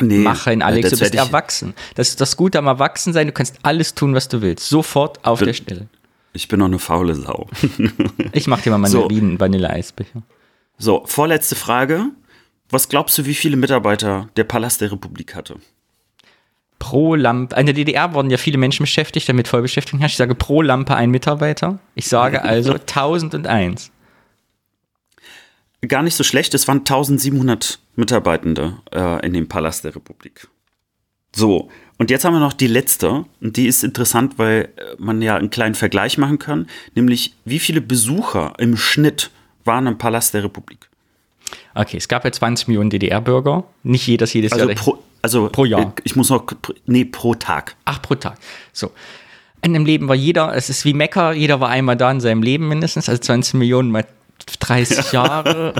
Nee, Machen, Alex, du bist erwachsen. Das ist das Gute am Erwachsensein, du kannst alles tun, was du willst. Sofort auf Bin- der Stelle. Ich bin noch eine faule Sau. (laughs) Ich mach dir mal So. Mandarinen, Vanilleeisbecher. So, vorletzte Frage. Was glaubst du, wie viele Mitarbeiter der Palast der Republik hatte? Pro Lampe, in der DDR wurden ja viele Menschen beschäftigt, damit Vollbeschäftigung herrscht. Ich sage pro Lampe ein Mitarbeiter. Ich sage also 1001. Gar nicht so schlecht, es waren 1700 Mitarbeitende äh, in dem Palast der Republik. So, und jetzt haben wir noch die letzte, und die ist interessant, weil äh, man ja einen kleinen Vergleich machen kann, nämlich wie viele Besucher im Schnitt waren im Palast der Republik? Okay, es gab ja 20 Millionen DDR-Bürger. Nicht jedes jedes Also Jahr. pro, also Pro Jahr. äh, Ich muss noch, nee, pro Tag. Ach, pro Tag. So. In dem Leben war jeder, es ist wie Mekka, jeder war einmal da in seinem Leben mindestens, also 20 Millionen mal 30 (laughs) Jahre.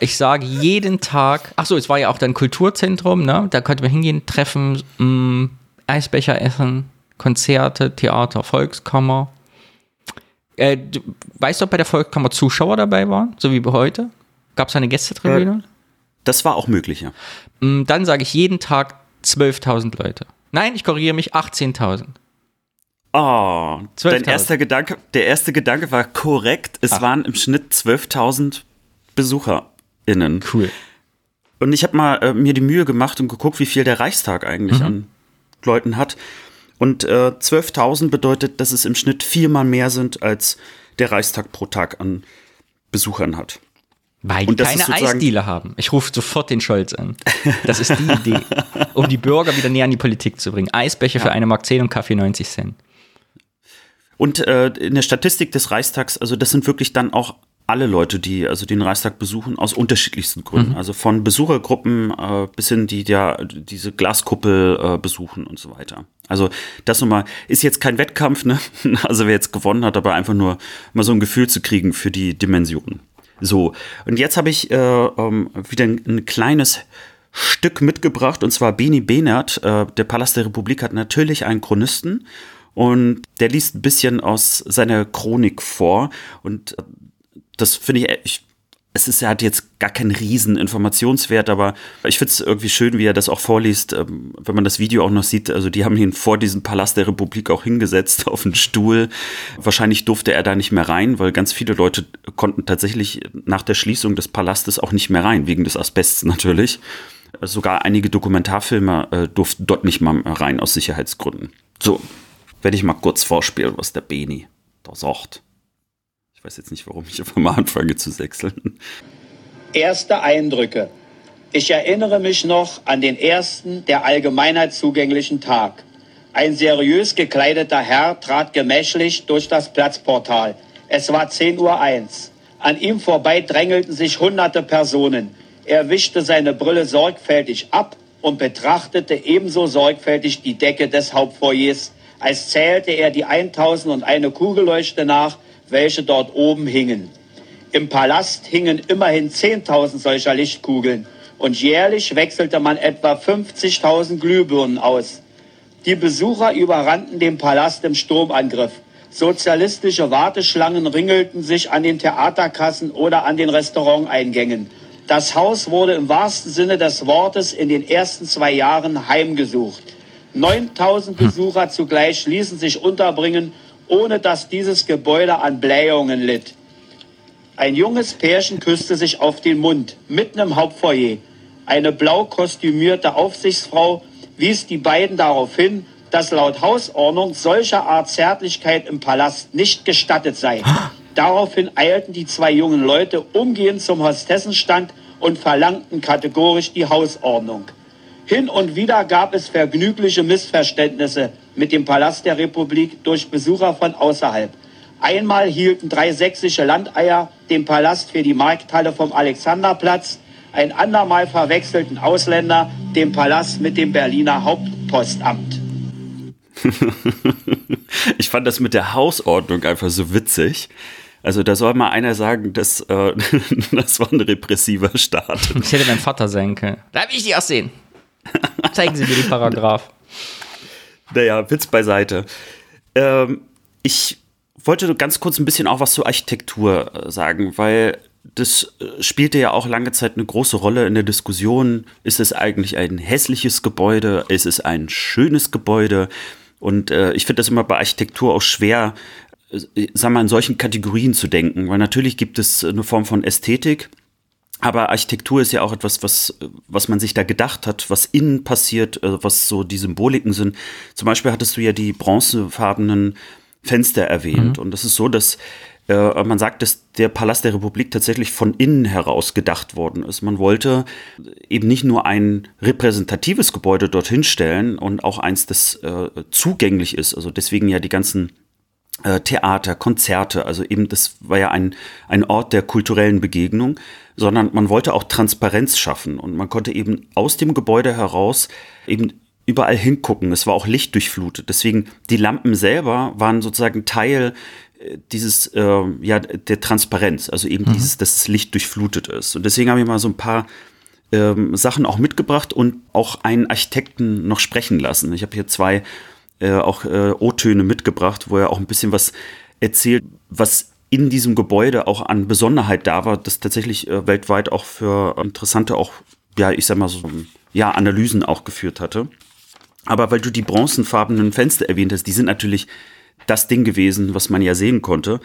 Ich sage jeden Tag, ach so, es war ja auch dann Kulturzentrum, ne? Da konnte man hingehen, treffen, mh, Eisbecher essen, Konzerte, Theater, Volkskammer. Äh, du, weißt du, ob bei der Volkskammer Zuschauer dabei waren, so wie heute? Gab es eine Gästetribüne? Das war auch möglich, ja. Mm, Dann sage ich jeden Tag 12.000 Leute. Nein, ich korrigiere mich, 18.000. Oh, 12.000. dein erster Gedanke, der erste Gedanke war korrekt. Es Ach. waren im Schnitt 12.000 BesucherInnen. Cool. Und ich habe mal äh, mir die Mühe gemacht und geguckt, wie viel der Reichstag eigentlich an Leuten hat. Und äh, 12.000 bedeutet, dass es im Schnitt viermal mehr sind, als der Reichstag pro Tag an Besuchern hat. Weil die keine Eisdiele haben. Ich rufe sofort den Scholz an. Das ist die (laughs) Idee. Um die Bürger wieder näher an die Politik zu bringen. Eisbecher für eine Mark 10 und Kaffee 90 Cent. Und äh, in der Statistik des Reichstags, also das sind wirklich dann auch alle Leute, die also den Reichstag besuchen, aus unterschiedlichsten Gründen. Also von Besuchergruppen äh, bis hin, die ja diese Glaskuppel äh, besuchen und so weiter. Also das nochmal, ist jetzt kein Wettkampf, ne? (laughs) Also wer jetzt gewonnen hat, aber einfach nur mal so ein Gefühl zu kriegen für die Dimensionen. So, und jetzt habe ich äh, ähm, wieder ein, ein kleines Stück mitgebracht, und zwar Beni Behnert, äh, der Palast der Republik hat natürlich einen Chronisten und der liest ein bisschen aus seiner Chronik vor. Und äh, das finde ich, ich, es ist, er hat jetzt gar keinen riesen Informationswert, aber ich finde es irgendwie schön, wie er das auch vorliest, ähm, wenn man das Video auch noch sieht. Also die haben ihn vor diesem Palast der Republik auch hingesetzt (laughs) auf einen Stuhl. Wahrscheinlich durfte er da nicht mehr rein, weil ganz viele Leute konnten tatsächlich nach der Schließung des Palastes auch nicht mehr rein, wegen des Asbests natürlich. Sogar einige Dokumentarfilme äh, durften dort nicht mal rein aus Sicherheitsgründen. So, werde ich mal kurz vorspielen, was der Beni da sagt. Ich weiß jetzt nicht, warum ich einfach mal anfange zu sechseln. Erste Eindrücke. Ich erinnere mich noch an den ersten der Allgemeinheit zugänglichen Tag. Ein seriös gekleideter Herr trat gemächlich durch das Platzportal. Es war 10.01 Uhr. An ihm vorbei drängelten sich hunderte Personen. Er wischte seine Brille sorgfältig ab und betrachtete ebenso sorgfältig die Decke des Hauptfoyers, als zählte er die 1001 Kugelleuchte nach, welche dort oben hingen. Im Palast hingen immerhin 10.000 solcher Lichtkugeln und jährlich wechselte man etwa 50.000 Glühbirnen aus. Die Besucher überrannten den Palast im Sturmangriff. Sozialistische Warteschlangen ringelten sich an den Theaterkassen oder an den Restauranteingängen. Das Haus wurde im wahrsten Sinne des Wortes in den ersten zwei Jahren heimgesucht. 9000 Besucher zugleich ließen sich unterbringen, ohne dass dieses Gebäude an Blähungen litt. Ein junges Pärchen küsste sich auf den Mund, mitten im Hauptfoyer. Eine blau kostümierte Aufsichtsfrau wies die beiden darauf hin, dass laut Hausordnung solcher Art Zärtlichkeit im Palast nicht gestattet sei. Daraufhin eilten die zwei jungen Leute umgehend zum Hostessenstand und verlangten kategorisch die Hausordnung. Hin und wieder gab es vergnügliche Missverständnisse mit dem Palast der Republik durch Besucher von außerhalb. Einmal hielten drei sächsische Landeier den Palast für die Markthalle vom Alexanderplatz, ein andermal verwechselten Ausländer den Palast mit dem Berliner Hauptpostamt. (laughs) ich fand das mit der Hausordnung einfach so witzig. Also da soll mal einer sagen, dass, äh, (laughs) das war ein repressiver Staat. Ich hätte mein Vater sein können. Da will ich die auch sehen. Zeigen Sie mir den Paragraph. Naja, Witz beiseite. Ähm, ich wollte ganz kurz ein bisschen auch was zur Architektur äh, sagen, weil das äh, spielte ja auch lange Zeit eine große Rolle in der Diskussion. Ist es eigentlich ein hässliches Gebäude? Ist es ein schönes Gebäude? Und äh, ich finde das immer bei Architektur auch schwer, äh, sag mal, in solchen Kategorien zu denken, weil natürlich gibt es eine Form von Ästhetik. Aber Architektur ist ja auch etwas, was, was man sich da gedacht hat, was innen passiert, äh, was so die Symboliken sind. Zum Beispiel hattest du ja die bronzefarbenen Fenster erwähnt. Mhm. Und das ist so, dass äh, man sagt, dass der Palast der Republik tatsächlich von innen heraus gedacht worden ist. Man wollte eben nicht nur ein repräsentatives Gebäude dorthin stellen und auch eins, das äh, zugänglich ist. Also deswegen ja die ganzen äh, Theater, Konzerte, also eben das war ja ein, ein Ort der kulturellen Begegnung, sondern man wollte auch Transparenz schaffen und man konnte eben aus dem Gebäude heraus eben überall hingucken. Es war auch lichtdurchflutet. Deswegen die Lampen selber waren sozusagen Teil dieses, äh, ja, der Transparenz, also eben mhm. dieses, dass das Licht durchflutet ist. Und deswegen habe ich mal so ein paar ähm, Sachen auch mitgebracht und auch einen Architekten noch sprechen lassen. Ich habe hier zwei äh, auch äh, O-Töne mitgebracht, wo er auch ein bisschen was erzählt, was in diesem Gebäude auch an Besonderheit da war, das tatsächlich äh, weltweit auch für interessante, auch, ja, ich sag mal so, ja, Analysen auch geführt hatte. Aber weil du die bronzenfarbenen Fenster erwähnt hast, die sind natürlich das Ding gewesen, was man ja sehen konnte.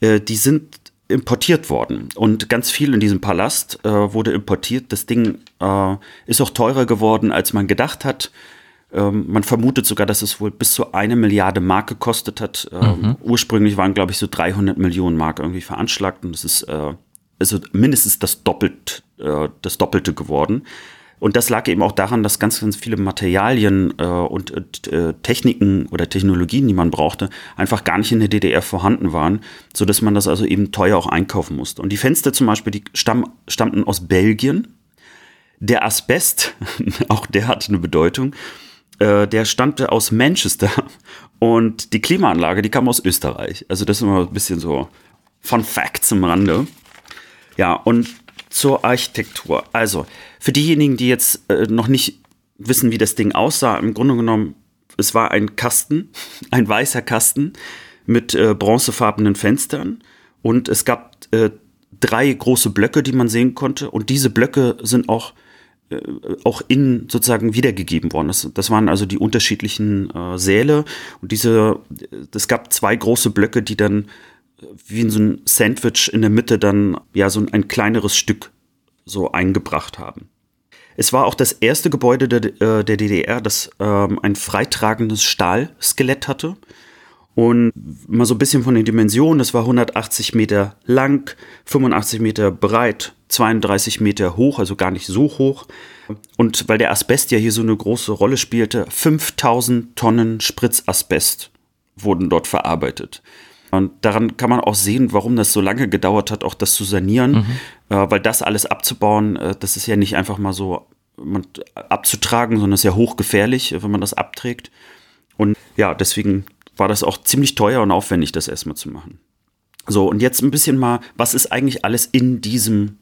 Äh, die sind importiert worden und ganz viel in diesem Palast äh, wurde importiert. Das Ding äh, ist auch teurer geworden, als man gedacht hat. Ähm, man vermutet sogar, dass es wohl bis zu eine Milliarde Mark gekostet hat. Ähm, mhm. Ursprünglich waren, glaube ich, so 300 Millionen Mark irgendwie veranschlagt und es ist äh, also mindestens das, Doppelt, äh, das Doppelte geworden. Und das lag eben auch daran, dass ganz, ganz viele Materialien äh, und äh, Techniken oder Technologien, die man brauchte, einfach gar nicht in der DDR vorhanden waren, so dass man das also eben teuer auch einkaufen musste. Und die Fenster zum Beispiel, die stamm, stammten aus Belgien. Der Asbest, (laughs) auch der hatte eine Bedeutung, äh, der stammte aus Manchester. (laughs) Und die Klimaanlage, die kam aus Österreich. Also das ist immer ein bisschen so Fun Facts im Rande. Ja, und zur Architektur. Also, für diejenigen, die jetzt äh, noch nicht wissen, wie das Ding aussah, im Grunde genommen, es war ein Kasten, (laughs) ein weißer Kasten mit äh, bronzefarbenen Fenstern und es gab äh, drei große Blöcke, die man sehen konnte und diese Blöcke sind auch auch innen sozusagen wiedergegeben worden. Das, das waren also die unterschiedlichen äh, Säle und diese, es gab zwei große Blöcke, die dann wie in so ein Sandwich in der Mitte dann ja so ein kleineres Stück so eingebracht haben. Es war auch das erste Gebäude der, äh, der DDR, das ähm, ein freitragendes Stahlskelett hatte. Und mal so ein bisschen von den Dimensionen, das war 180 Meter lang, 85 Meter breit, 32 Meter hoch, also gar nicht so hoch. Und weil der Asbest ja hier so eine große Rolle spielte, 5000 Tonnen Spritzasbest wurden dort verarbeitet. Und daran kann man auch sehen, warum das so lange gedauert hat, auch das zu sanieren, mhm. äh, weil das alles abzubauen, äh, das ist ja nicht einfach mal so abzutragen, sondern ist ja hochgefährlich, wenn man das abträgt. Und ja, deswegen war das auch ziemlich teuer und aufwendig, das erstmal zu machen. So, und jetzt ein bisschen mal, was ist eigentlich alles in diesem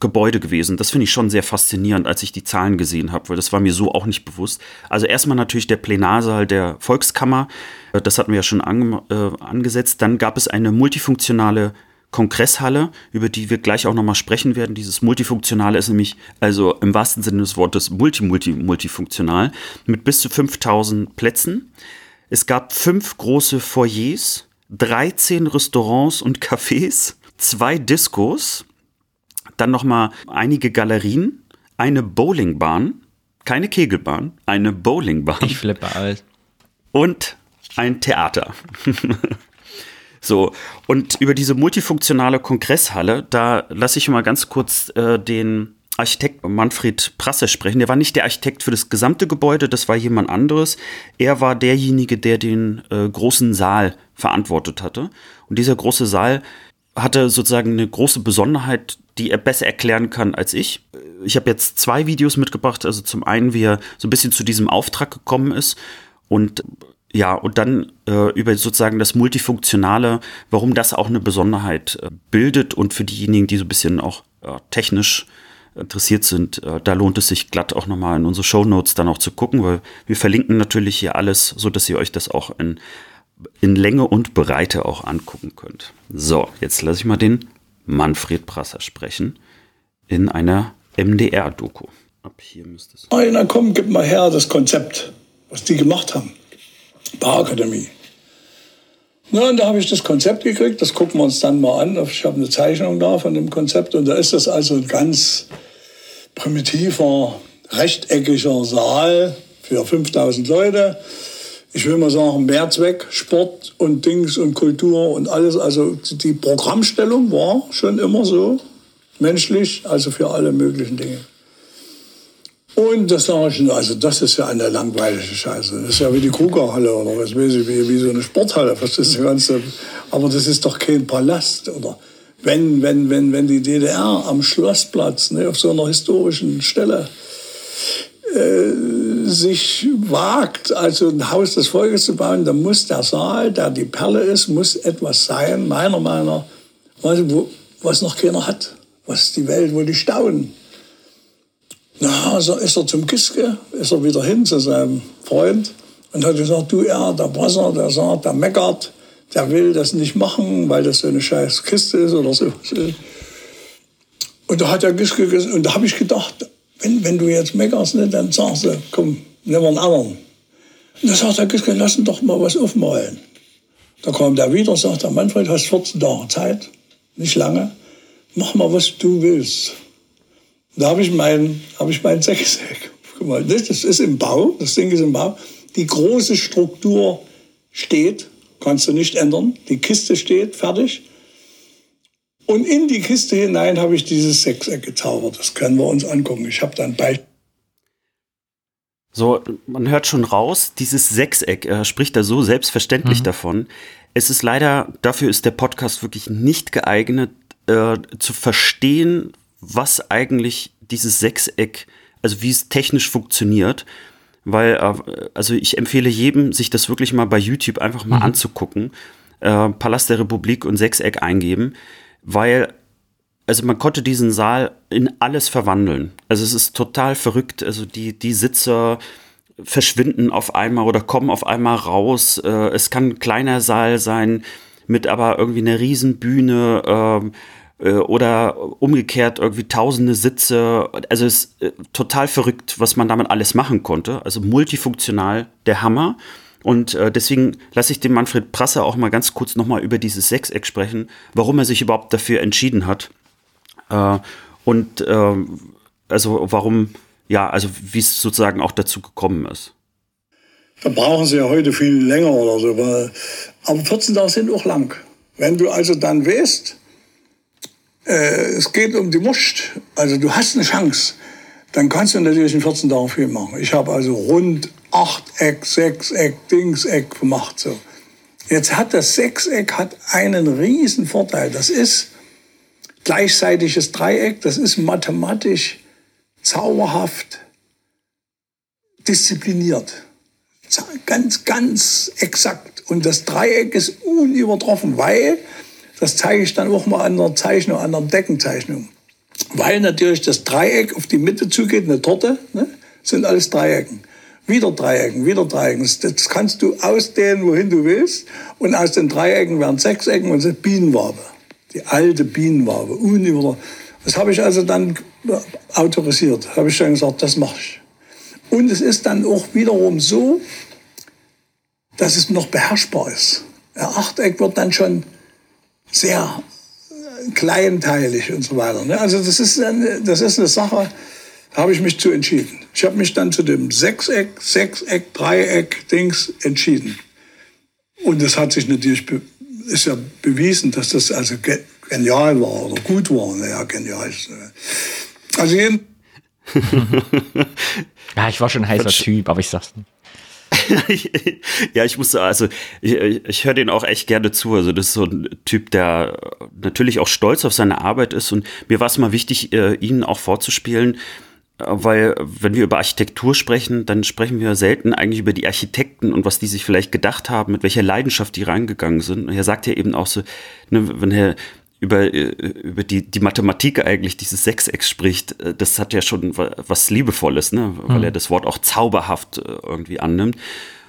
Gebäude gewesen. Das finde ich schon sehr faszinierend, als ich die Zahlen gesehen habe, weil das war mir so auch nicht bewusst. Also erstmal natürlich der Plenarsaal der Volkskammer, äh, das hatten wir ja schon ange äh, angesetzt. Dann gab es eine multifunktionale Kongresshalle, über die wir gleich auch nochmal sprechen werden. Dieses Multifunktionale ist nämlich, also im wahrsten Sinne des Wortes, multi-multi-multifunktional, mit bis zu 5000 Plätzen. Es gab fünf große Foyers, 13 Restaurants und Cafés, zwei Diskos, dann nochmal einige Galerien, eine Bowlingbahn, keine Kegelbahn, eine Bowlingbahn. Ich flippe alt. Und ein Theater. (laughs) so, und über diese multifunktionale Kongresshalle, da lasse ich mal ganz kurz äh, den Architekt Manfred Prasse sprechen. Der war nicht der Architekt für das gesamte Gebäude, das war jemand anderes. Er war derjenige, der den äh, großen Saal verantwortet hatte. Und dieser große Saal hatte sozusagen eine große Besonderheit, die er besser erklären kann als ich. Ich habe jetzt zwei Videos mitgebracht. Also zum einen, wie er so ein bisschen zu diesem Auftrag gekommen ist und ja, und dann äh, über sozusagen das Multifunktionale, warum das auch eine Besonderheit äh, bildet und für diejenigen, die so ein bisschen auch äh, technisch interessiert sind, äh, da lohnt es sich glatt auch nochmal in unsere Show Notes dann auch zu gucken, weil wir verlinken natürlich hier alles, so dass ihr euch das auch in in Länge und Breite auch angucken könnt. So, jetzt lasse ich mal den Manfred Prasser sprechen in einer MDR-Doku. Ab hier müsste es. Einer, komm, gib mal her das Konzept, was die gemacht haben. Bauakademie. Na, und da habe ich das Konzept gekriegt, das gucken wir uns dann mal an. Ich habe eine Zeichnung da von dem Konzept und da ist das also ein ganz primitiver, rechteckiger Saal für 5000 Leute ich will mal sagen, Mehrzweck, Sport und Dings und Kultur und alles. Also die Programmstellung war schon immer so menschlich, also für alle möglichen Dinge. Und das sage ich, also das ist ja eine langweilige Scheiße. Das ist ja wie die Krugerhalle oder was weiß ich, wie, wie so eine Sporthalle. Was das Ganze? Aber das ist doch kein Palast. Oder wenn, wenn, wenn, wenn die DDR am Schlossplatz, ne, auf so einer historischen Stelle, äh, sich wagt, also ein Haus des Volkes zu bauen, dann muss der Saal, der die Perle ist, muss etwas sein, meiner Meinung nach, was noch keiner hat, was die Welt wohl nicht staunen. Na, so ist er zum Kiske, ist er wieder hin zu seinem Freund und hat gesagt, du, er, der Brasser, der sagt, der meckert, der will das nicht machen, weil das so eine scheiß Kiste ist oder so. Und da hat der Giske gesagt, und da habe ich gedacht, wenn, wenn du jetzt meckerst, ne, dann sagst du, komm, nimm einen anderen. Und dann sagt der Giske, lass ihn doch mal was aufmalen. Da kam der wieder, sagt der Manfred, hast 14 Tage Zeit, nicht lange, mach mal, was du willst. Da habe ich mein, hab ich mein Sechseck gemalt. Das, das ist im Bau, das Ding ist im Bau. Die große Struktur steht, kannst du nicht ändern. Die Kiste steht, fertig. Und in die Kiste hinein habe ich dieses Sechseck gezaubert. Das können wir uns angucken. Ich habe dann bei. So, man hört schon raus, dieses Sechseck äh, spricht da so selbstverständlich mhm. davon. Es ist leider, dafür ist der Podcast wirklich nicht geeignet, äh, zu verstehen, was eigentlich dieses Sechseck, also wie es technisch funktioniert. Weil, äh, also ich empfehle jedem, sich das wirklich mal bei YouTube einfach mal mhm. anzugucken. Äh, Palast der Republik und Sechseck eingeben weil also man konnte diesen Saal in alles verwandeln. Also es ist total verrückt. Also die, die Sitzer verschwinden auf einmal oder kommen auf einmal raus. Äh, es kann ein kleiner Saal sein mit aber irgendwie einer Riesenbühne ähm, äh, oder umgekehrt irgendwie tausende Sitze. Also es ist äh, total verrückt, was man damit alles machen konnte. Also multifunktional der Hammer. Und äh, deswegen lasse ich den Manfred Prasser auch mal ganz kurz nochmal über dieses Sechseck sprechen, warum er sich überhaupt dafür entschieden hat. Äh, und äh, also warum, ja, also wie es sozusagen auch dazu gekommen ist. Da brauchen sie ja heute viel länger oder so. Weil, aber 14 Tage sind auch lang. Wenn du also dann weißt, äh, es geht um die Wurst, also du hast eine Chance, dann kannst du natürlich in 14 Tagen viel machen. Ich habe also rund Achteck, Sechseck, Dingseck gemacht. So. Jetzt hat das Sechseck hat einen riesen Vorteil. Das ist gleichseitiges Dreieck, das ist mathematisch zauberhaft diszipliniert. Ganz, ganz exakt. Und das Dreieck ist unübertroffen, weil Das zeige ich dann auch mal an einer Zeichnung, an einer Deckenzeichnung. Weil natürlich das Dreieck auf die Mitte zugeht, eine Torte, ne? sind alles Dreiecken. Wieder Dreiecken, wieder Dreiecken. Das kannst du ausdehnen, wohin du willst. Und aus den Dreiecken werden Sechsecken und sind Bienenwabe. Die alte Bienenwabe. Das habe ich also dann autorisiert. Habe ich dann gesagt, das mache ich. Und es ist dann auch wiederum so, dass es noch beherrschbar ist. Ein Achteck wird dann schon sehr kleinteilig und so weiter. Ne? Also das ist, eine, das ist eine Sache, da habe ich mich zu entschieden. Ich habe mich dann zu dem Sechseck, Sechseck, Dreieck Dings entschieden. Und das hat sich natürlich, ist ja bewiesen, dass das also genial war oder gut war. Naja, genial. Also jeden (laughs) ja, ich war schon ein heißer Typ, aber ich sag's nicht. (laughs) ja, ich musste, also ich, ich höre den auch echt gerne zu. Also das ist so ein Typ, der natürlich auch stolz auf seine Arbeit ist. Und mir war es mal wichtig, äh, ihn auch vorzuspielen, äh, weil wenn wir über Architektur sprechen, dann sprechen wir selten eigentlich über die Architekten und was die sich vielleicht gedacht haben, mit welcher Leidenschaft die reingegangen sind. Und er sagt ja eben auch so, ne, wenn er über, äh, über die, die Mathematik eigentlich dieses Sechsecks spricht, äh, das hat ja schon was Liebevolles, ne? weil mhm. er das Wort auch zauberhaft äh, irgendwie annimmt.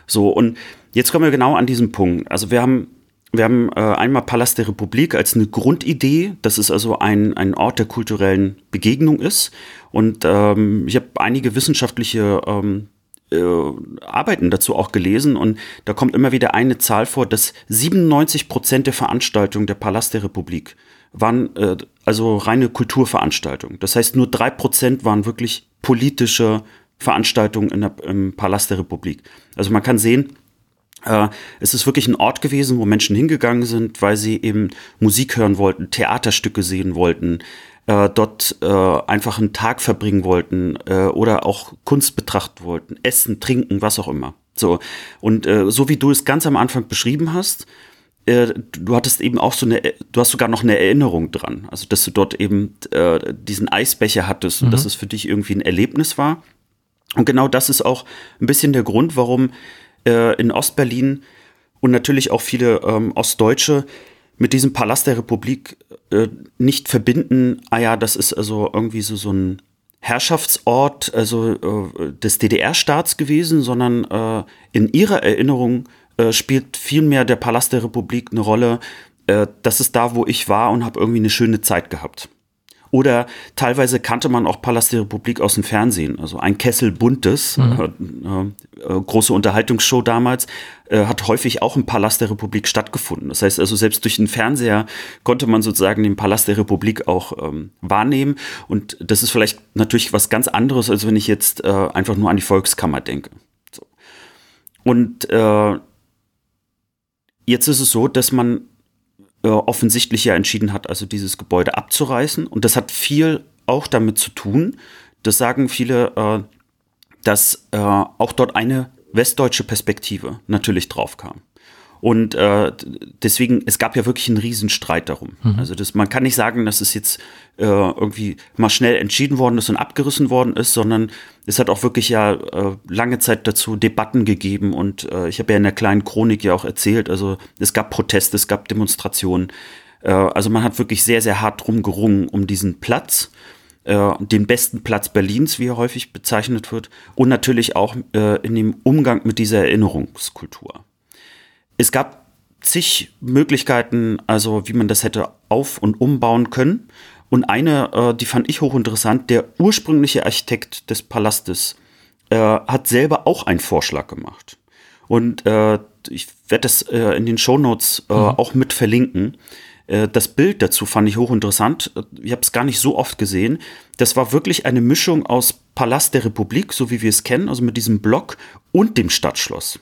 So, und jetzt kommen wir genau an diesen Punkt. Also wir haben, wir haben einmal Palast der Republik als eine Grundidee, dass es also ein, ein Ort der kulturellen Begegnung ist. Und ähm, ich habe einige wissenschaftliche ähm, äh, Arbeiten dazu auch gelesen und da kommt immer wieder eine Zahl vor, dass 97 Prozent der Veranstaltungen der Palast der Republik waren äh, also reine Kulturveranstaltungen. Das heißt, nur drei Prozent waren wirklich politische Veranstaltungen in der, im Palast der Republik. Also man kann sehen, äh, es ist wirklich ein Ort gewesen, wo Menschen hingegangen sind, weil sie eben Musik hören wollten, Theaterstücke sehen wollten, äh, dort äh, einfach einen Tag verbringen wollten äh, oder auch Kunst betrachten wollten, essen, trinken, was auch immer. So und äh, so wie du es ganz am Anfang beschrieben hast, äh, du hattest eben auch so eine, du hast sogar noch eine Erinnerung dran, also dass du dort eben äh, diesen Eisbecher hattest mhm. und dass es für dich irgendwie ein Erlebnis war. Und genau das ist auch ein bisschen der Grund, warum äh, in Ostberlin und natürlich auch viele ähm, Ostdeutsche mit diesem Palast der Republik äh, nicht verbinden, ah ja, das ist also irgendwie so, so ein Herrschaftsort also äh, des DDR-Staats gewesen, sondern äh, in ihrer Erinnerung äh, spielt vielmehr der Palast der Republik eine Rolle. Äh, das ist da, wo ich war und habe irgendwie eine schöne Zeit gehabt. Oder teilweise kannte man auch Palast der Republik aus dem Fernsehen. Also ein Kessel Buntes, mhm. äh, äh, große Unterhaltungsshow damals, äh, hat häufig auch im Palast der Republik stattgefunden. Das heißt also, selbst durch den Fernseher konnte man sozusagen den Palast der Republik auch ähm, wahrnehmen. Und das ist vielleicht natürlich was ganz anderes, als wenn ich jetzt äh, einfach nur an die Volkskammer denke. So. Und äh, jetzt ist es so, dass man äh, offensichtlich ja entschieden hat, also dieses Gebäude abzureißen. Und das hat viel auch damit zu tun, das sagen viele, äh, dass äh, auch dort eine westdeutsche Perspektive natürlich drauf kam. Und äh, deswegen, es gab ja wirklich einen Riesenstreit darum. Mhm. Also das, man kann nicht sagen, dass es jetzt äh, irgendwie mal schnell entschieden worden ist und abgerissen worden ist, sondern es hat auch wirklich ja äh, lange Zeit dazu Debatten gegeben. Und äh, ich habe ja in der kleinen Chronik ja auch erzählt, also es gab Proteste, es gab Demonstrationen. Äh, also man hat wirklich sehr, sehr hart drum gerungen um diesen Platz äh, den besten Platz Berlins, wie er häufig bezeichnet wird, und natürlich auch äh, in dem Umgang mit dieser Erinnerungskultur es gab zig Möglichkeiten, also wie man das hätte auf- und umbauen können. Und eine, äh, die fand ich hochinteressant, der ursprüngliche Architekt des Palastes äh, hat selber auch einen Vorschlag gemacht. Und äh, ich werde das äh, in den Shownotes äh, mhm. auch mit verlinken. Äh, das Bild dazu fand ich hochinteressant. Ich habe es gar nicht so oft gesehen. Das war wirklich eine Mischung aus Palast der Republik, so wie wir es kennen, also mit diesem Block und dem Stadtschloss.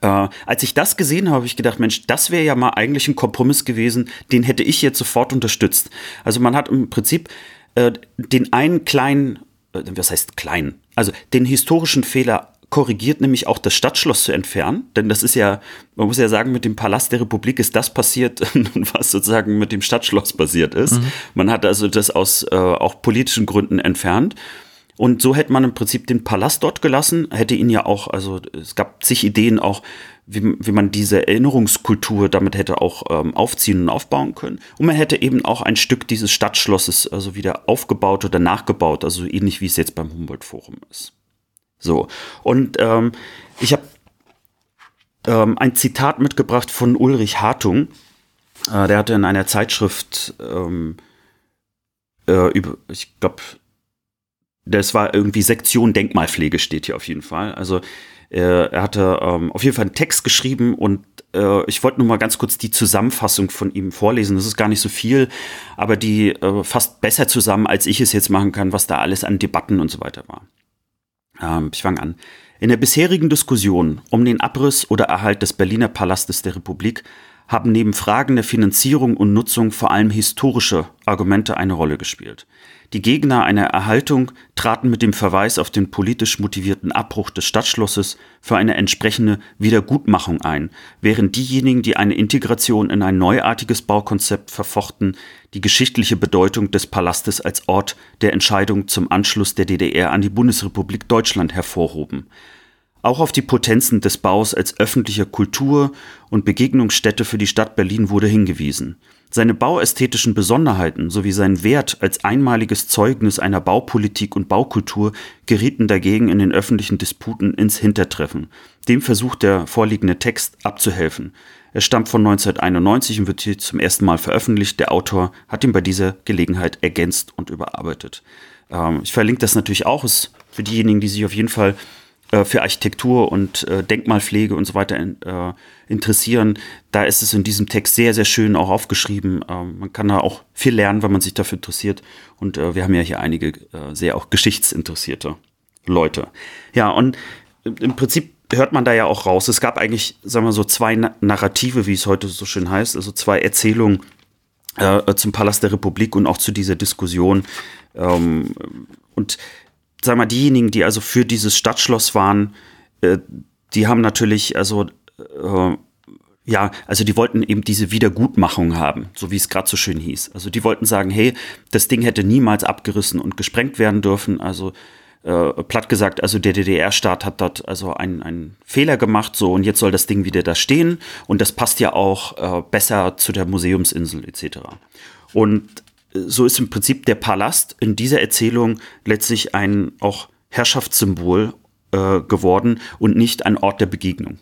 Äh, als ich das gesehen habe, habe ich gedacht, Mensch, das wäre ja mal eigentlich ein Kompromiss gewesen, den hätte ich jetzt sofort unterstützt. Also man hat im Prinzip äh, den einen kleinen, äh, was heißt kleinen, also den historischen Fehler korrigiert, nämlich auch das Stadtschloss zu entfernen. Denn das ist ja, man muss ja sagen, mit dem Palast der Republik ist das passiert, (laughs) was sozusagen mit dem Stadtschloss passiert ist. Mhm. Man hat also das aus äh, auch politischen Gründen entfernt. Und so hätte man im Prinzip den Palast dort gelassen, hätte ihn ja auch, also es gab zig Ideen auch, wie, wie man diese Erinnerungskultur damit hätte auch ähm, aufziehen und aufbauen können. Und man hätte eben auch ein Stück dieses Stadtschlosses also wieder aufgebaut oder nachgebaut, also ähnlich wie es jetzt beim Humboldt-Forum ist. So, und ähm, ich habe ähm, ein Zitat mitgebracht von Ulrich Hartung. Äh, der hatte in einer Zeitschrift ähm, äh, über, ich glaube, das war irgendwie Sektion Denkmalpflege steht hier auf jeden Fall. Also äh, er hatte ähm, auf jeden Fall einen Text geschrieben und äh, ich wollte nur mal ganz kurz die Zusammenfassung von ihm vorlesen. Das ist gar nicht so viel, aber die äh, fasst besser zusammen, als ich es jetzt machen kann, was da alles an Debatten und so weiter war. Ähm, ich fange an. In der bisherigen Diskussion um den Abriss oder Erhalt des Berliner Palastes der Republik haben neben Fragen der Finanzierung und Nutzung vor allem historische Argumente eine Rolle gespielt. Die Gegner einer Erhaltung traten mit dem Verweis auf den politisch motivierten Abbruch des Stadtschlosses für eine entsprechende Wiedergutmachung ein, während diejenigen, die eine Integration in ein neuartiges Baukonzept verfochten, die geschichtliche Bedeutung des Palastes als Ort der Entscheidung zum Anschluss der DDR an die Bundesrepublik Deutschland hervorhoben. Auch auf die Potenzen des Baus als öffentliche Kultur und Begegnungsstätte für die Stadt Berlin wurde hingewiesen. Seine bauästhetischen Besonderheiten sowie sein Wert als einmaliges Zeugnis einer Baupolitik und Baukultur gerieten dagegen in den öffentlichen Disputen ins Hintertreffen. Dem versucht der vorliegende Text abzuhelfen. Er stammt von 1991 und wird hier zum ersten Mal veröffentlicht. Der Autor hat ihn bei dieser Gelegenheit ergänzt und überarbeitet. Ähm, ich verlinke das natürlich auch. Ist für diejenigen, die sich auf jeden Fall für Architektur und äh, Denkmalpflege und so weiter in, äh, interessieren, da ist es in diesem Text sehr, sehr schön auch aufgeschrieben. Ähm, man kann da auch viel lernen, wenn man sich dafür interessiert. Und äh, wir haben ja hier einige äh, sehr auch geschichtsinteressierte Leute. Ja, und im Prinzip hört man da ja auch raus. Es gab eigentlich, sagen wir so, zwei Narrative, wie es heute so schön heißt, also zwei Erzählungen äh, zum Palast der Republik und auch zu dieser Diskussion. Ähm, und sag mal, diejenigen, die also für dieses Stadtschloss waren, äh, die haben natürlich, also äh, ja, also die wollten eben diese Wiedergutmachung haben, so wie es gerade so schön hieß. Also die wollten sagen, hey, das Ding hätte niemals abgerissen und gesprengt werden dürfen. Also äh, platt gesagt, also der DDR-Staat hat dort also einen, einen Fehler gemacht, so und jetzt soll das Ding wieder da stehen und das passt ja auch äh, besser zu der Museumsinsel etc. Und so ist im Prinzip der Palast in dieser Erzählung letztlich ein auch Herrschaftssymbol äh, geworden und nicht ein Ort der Begegnung.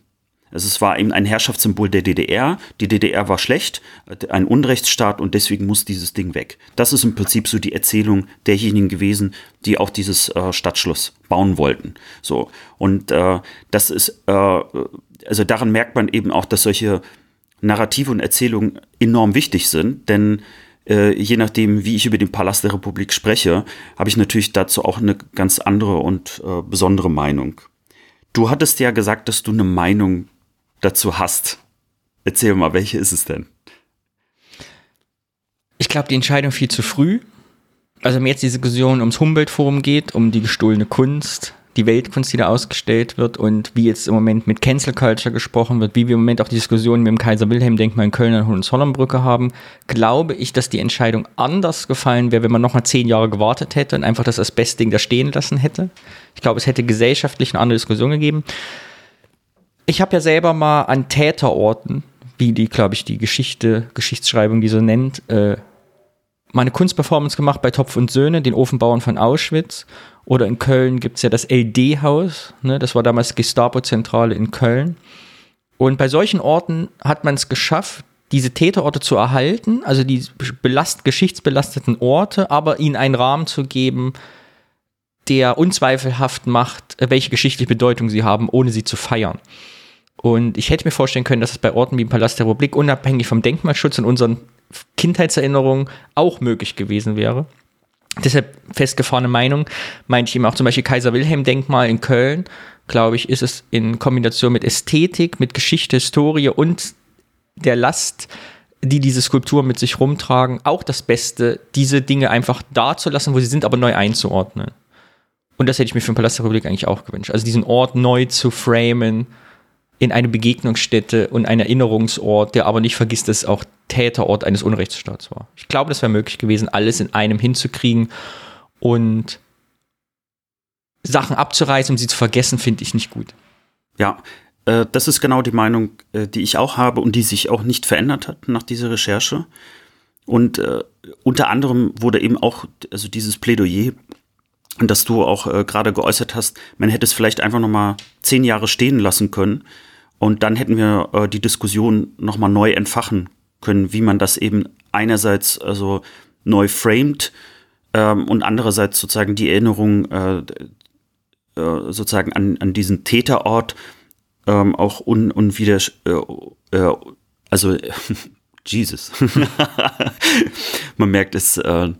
Also es war eben ein Herrschaftssymbol der DDR. Die DDR war schlecht, ein Unrechtsstaat und deswegen muss dieses Ding weg. Das ist im Prinzip so die Erzählung derjenigen gewesen, die auch dieses äh, Stadtschloss bauen wollten. So und äh, das ist äh, also daran merkt man eben auch, dass solche Narrative und Erzählungen enorm wichtig sind, denn äh, je nachdem, wie ich über den Palast der Republik spreche, habe ich natürlich dazu auch eine ganz andere und äh, besondere Meinung. Du hattest ja gesagt, dass du eine Meinung dazu hast. Erzähl mal, welche ist es denn? Ich glaube, die Entscheidung viel zu früh. Also, wenn jetzt diese Diskussion ums Humboldt-Forum geht, um die gestohlene Kunst, die Weltkunst, die da ausgestellt wird und wie jetzt im Moment mit Cancel Culture gesprochen wird, wie wir im Moment auch die Diskussion mit dem Kaiser Wilhelm Denkmal in Köln an Hohenzollernbrücke haben, glaube ich, dass die Entscheidung anders gefallen wäre, wenn man nochmal zehn Jahre gewartet hätte und einfach das Asbestding da stehen lassen hätte. Ich glaube, es hätte gesellschaftlich eine andere Diskussion gegeben. Ich habe ja selber mal an Täterorten, wie die, glaube ich, die Geschichte, Geschichtsschreibung die so nennt, äh, mal eine Kunstperformance gemacht bei Topf und Söhne, den Ofenbauern von Auschwitz. Oder in Köln gibt es ja das LD-Haus, ne? das war damals Gestapo-Zentrale in Köln. Und bei solchen Orten hat man es geschafft, diese Täterorte zu erhalten, also die belast geschichtsbelasteten Orte, aber ihnen einen Rahmen zu geben, der unzweifelhaft macht, welche geschichtliche Bedeutung sie haben, ohne sie zu feiern. Und ich hätte mir vorstellen können, dass es bei Orten wie im Palast der Republik unabhängig vom Denkmalschutz und unseren Kindheitserinnerungen auch möglich gewesen wäre. Deshalb festgefahrene Meinung, meinte ich eben auch zum Beispiel Kaiser Wilhelm Denkmal in Köln, glaube ich, ist es in Kombination mit Ästhetik, mit Geschichte, Historie und der Last, die diese Skulpturen mit sich rumtragen, auch das Beste, diese Dinge einfach dazulassen, wo sie sind, aber neu einzuordnen. Und das hätte ich mir für den Palast der Republik eigentlich auch gewünscht. Also diesen Ort neu zu framen, in eine Begegnungsstätte und ein Erinnerungsort, der aber nicht vergisst, dass es auch Täterort eines Unrechtsstaats war. Ich glaube, das wäre möglich gewesen, alles in einem hinzukriegen und Sachen abzureißen, um sie zu vergessen, finde ich nicht gut. Ja, äh, das ist genau die Meinung, äh, die ich auch habe und die sich auch nicht verändert hat nach dieser Recherche. Und äh, unter anderem wurde eben auch, also dieses Plädoyer, das du auch äh, gerade geäußert hast, man hätte es vielleicht einfach noch mal zehn Jahre stehen lassen können und dann hätten wir äh, die Diskussion noch mal neu entfachen können, wie man das eben einerseits also neu framed ähm, und andererseits sozusagen die Erinnerung äh, äh, sozusagen an, an diesen Täterort ähm, auch un, unwider, äh, äh, also (laughs) Jesus. (laughs) man merkt es, äh,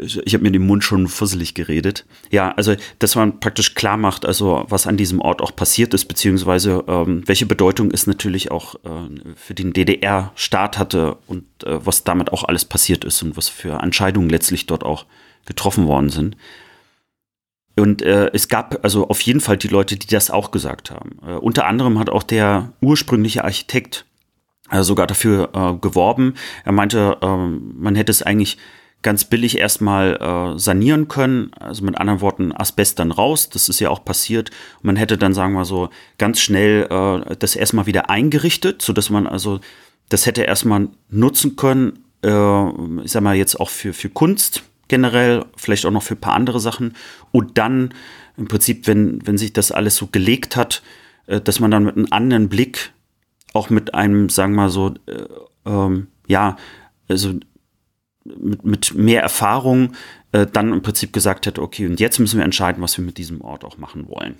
ich habe mir den Mund schon fusselig geredet. Ja, also dass man praktisch klar macht, also was an diesem Ort auch passiert ist, beziehungsweise ähm, welche Bedeutung es natürlich auch äh, für den DDR-Staat hatte und äh, was damit auch alles passiert ist und was für Entscheidungen letztlich dort auch getroffen worden sind. Und äh, es gab also auf jeden Fall die Leute, die das auch gesagt haben. Äh, unter anderem hat auch der ursprüngliche Architekt äh, sogar dafür äh, geworben. Er meinte, äh, man hätte es eigentlich ganz billig erstmal äh, sanieren können. Also mit anderen Worten, Asbest dann raus. Das ist ja auch passiert. Und man hätte dann, sagen wir so, ganz schnell äh, das erstmal wieder eingerichtet, sodass man also das hätte erstmal nutzen können, äh, ich sag mal jetzt auch für, für Kunst generell, vielleicht auch noch für ein paar andere Sachen. Und dann im Prinzip, wenn, wenn sich das alles so gelegt hat, äh, dass man dann mit einem anderen Blick, auch mit einem, sagen wir mal so, äh, ähm, ja, also mit, mit mehr Erfahrung äh, dann im Prinzip gesagt hätte, okay, und jetzt müssen wir entscheiden, was wir mit diesem Ort auch machen wollen.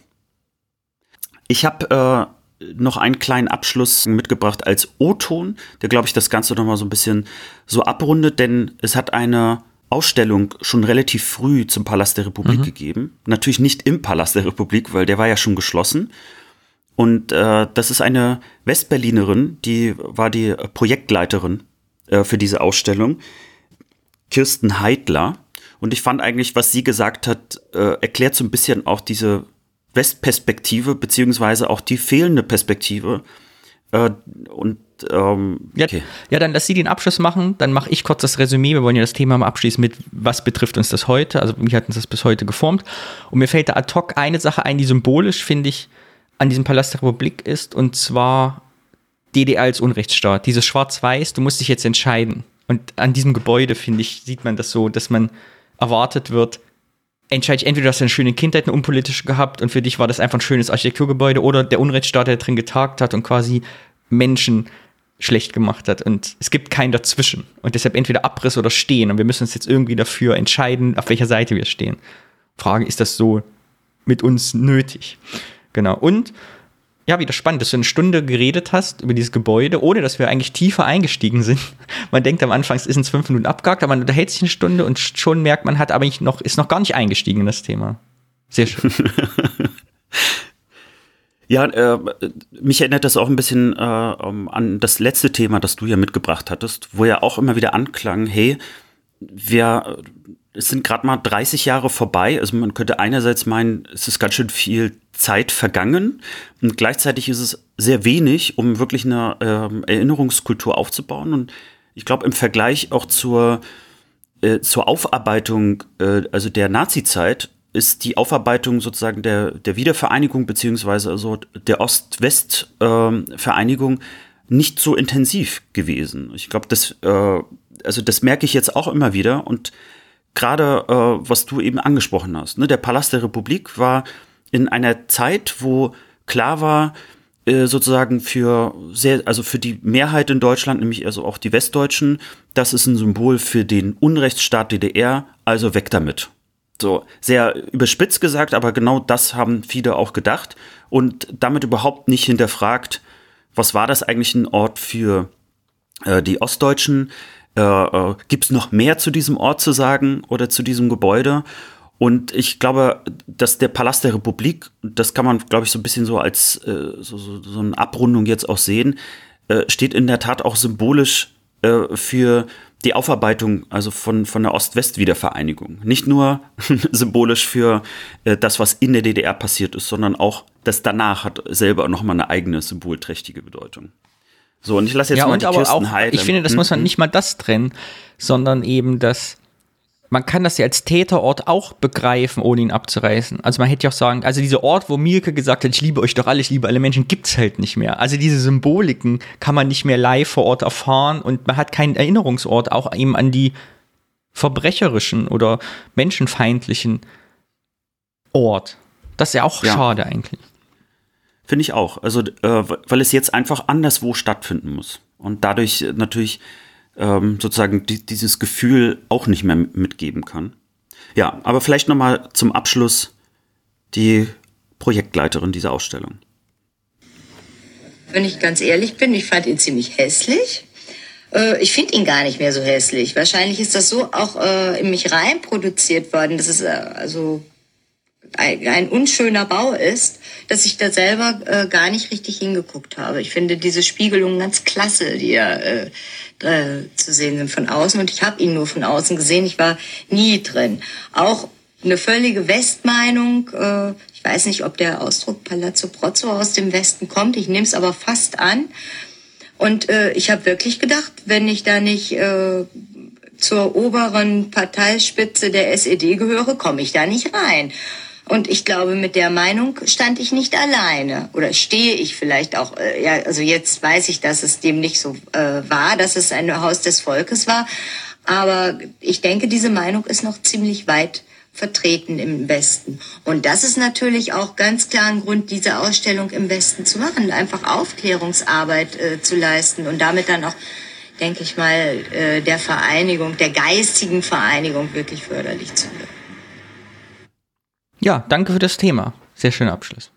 Ich habe äh, noch einen kleinen Abschluss mitgebracht als O-Ton, der, glaube ich, das Ganze nochmal so ein bisschen so abrundet, denn es hat eine Ausstellung schon relativ früh zum Palast der Republik mhm. gegeben. Natürlich nicht im Palast der Republik, weil der war ja schon geschlossen. Und äh, das ist eine Westberlinerin, die war die Projektleiterin äh, für diese Ausstellung, Kirsten Heidler. Und ich fand eigentlich, was sie gesagt hat, äh, erklärt so ein bisschen auch diese Westperspektive, beziehungsweise auch die fehlende Perspektive. Äh, und ähm, okay. ja, ja, dann lass sie den Abschluss machen, dann mache ich kurz das Resümee. Wir wollen ja das Thema mal abschließen mit, was betrifft uns das heute? Also, wie hat uns das bis heute geformt? Und mir fällt da ad hoc eine Sache ein, die symbolisch, finde ich, an diesem Palast der Republik ist, und zwar DDR als Unrechtsstaat. Dieses Schwarz-Weiß, du musst dich jetzt entscheiden. Und an diesem Gebäude, finde ich, sieht man das so, dass man erwartet wird, entscheide ich entweder, du hast eine schöne Kindheit, eine unpolitische gehabt und für dich war das einfach ein schönes Architekturgebäude oder der Unrechtsstaat, der drin getagt hat und quasi Menschen schlecht gemacht hat. Und es gibt keinen dazwischen. Und deshalb entweder Abriss oder Stehen. Und wir müssen uns jetzt irgendwie dafür entscheiden, auf welcher Seite wir stehen. Frage, ist das so mit uns nötig? Genau. Und ja, wieder spannend, dass du eine Stunde geredet hast über dieses Gebäude, ohne dass wir eigentlich tiefer eingestiegen sind. (laughs) Man denkt am Anfang, es ist in fünf Minuten abgehakt, aber man unterhält sich eine Stunde und schon merkt man, hat aber noch, ist noch gar nicht eingestiegen in das Thema. Sehr schön. (laughs) Ja, äh, mich erinnert das auch ein bisschen äh, an das letzte Thema, das du ja mitgebracht hattest, wo ja auch immer wieder anklang, hey, wir, es sind gerade mal 30 Jahre vorbei. Also man könnte einerseits meinen, es ist ganz schön viel Zeit vergangen und gleichzeitig ist es sehr wenig, um wirklich eine äh, Erinnerungskultur aufzubauen. Und ich glaube, im Vergleich auch zur, äh, zur Aufarbeitung, äh, also der Nazi-Zeit, ist die Aufarbeitung sozusagen der, der Wiedervereinigung beziehungsweise also der Ost-West-Vereinigung nicht so intensiv gewesen. Ich glaube, das, äh, also das merke ich jetzt auch immer wieder und gerade äh, was du eben angesprochen hast, ne, der Palast der Republik war in einer Zeit, wo klar war, äh, sozusagen für sehr, also für die Mehrheit in Deutschland, nämlich also auch die Westdeutschen, das ist ein Symbol für den Unrechtsstaat DDR, also weg damit. So, sehr überspitzt gesagt, aber genau das haben viele auch gedacht und damit überhaupt nicht hinterfragt, was war das eigentlich ein Ort für äh, die Ostdeutschen? Äh, äh, Gibt es noch mehr zu diesem Ort zu sagen oder zu diesem Gebäude? Und ich glaube, dass der Palast der Republik, das kann man, glaube ich, so ein bisschen so als äh, so, so, so eine Abrundung jetzt auch sehen, äh, steht in der Tat auch symbolisch äh, für die Aufarbeitung also von, von der Ost-West-Wiedervereinigung. Nicht nur (laughs) symbolisch für äh, das, was in der DDR passiert ist, sondern auch das danach hat selber nochmal eine eigene symbolträchtige Bedeutung. So, und ich lasse jetzt ja, mal die aber Kirsten auch, Ich finde, das muss man mhm. nicht mal das trennen, sondern eben das man kann das ja als Täterort auch begreifen, ohne ihn abzureißen. Also man hätte ja auch sagen, also dieser Ort, wo Mielke gesagt hat, ich liebe euch doch alle, ich liebe alle Menschen, gibt's halt nicht mehr. Also diese Symboliken kann man nicht mehr live vor Ort erfahren und man hat keinen Erinnerungsort auch eben an die verbrecherischen oder menschenfeindlichen Ort. Das ist ja auch Ja. schade eigentlich. Finde ich auch. Also, äh, weil es jetzt einfach anderswo stattfinden muss. Und dadurch äh, natürlich ähm, sozusagen die, dieses Gefühl auch nicht mehr mitgeben kann. Ja, aber vielleicht nochmal zum Abschluss die Projektleiterin dieser Ausstellung. Wenn ich ganz ehrlich bin, ich fand ihn ziemlich hässlich. Äh, Ich finde ihn gar nicht mehr so hässlich. Wahrscheinlich ist das so auch äh, in mich rein produziert worden, dass es äh, also ein, ein unschöner Bau ist, dass ich da selber äh, gar nicht richtig hingeguckt habe. Ich finde diese Spiegelungen ganz klasse, die ja äh, äh, zu sehen sind von außen. Und ich habe ihn nur von außen gesehen. Ich war nie drin. Auch eine völlige Westmeinung. Äh, ich weiß nicht, ob der Ausdruck Palazzo Prozzo aus dem Westen kommt. Ich nehme es aber fast an. Und äh, ich habe wirklich gedacht, wenn ich da nicht äh, zur oberen Parteispitze der SED gehöre, komme ich da nicht rein. Und ich glaube, mit der Meinung stand ich nicht alleine. Oder stehe ich vielleicht auch, äh, ja, also jetzt weiß ich, dass es dem nicht so äh, war, dass es ein Haus des Volkes war. Aber ich denke, diese Meinung ist noch ziemlich weit vertreten im Westen. Und das ist natürlich auch ganz klar ein Grund, diese Ausstellung im Westen zu machen, einfach Aufklärungsarbeit äh, zu leisten und damit dann auch, denke ich mal, äh, der Vereinigung, der geistigen Vereinigung wirklich förderlich zu wirken. Ja, danke für das Thema. Sehr schöner Abschluss.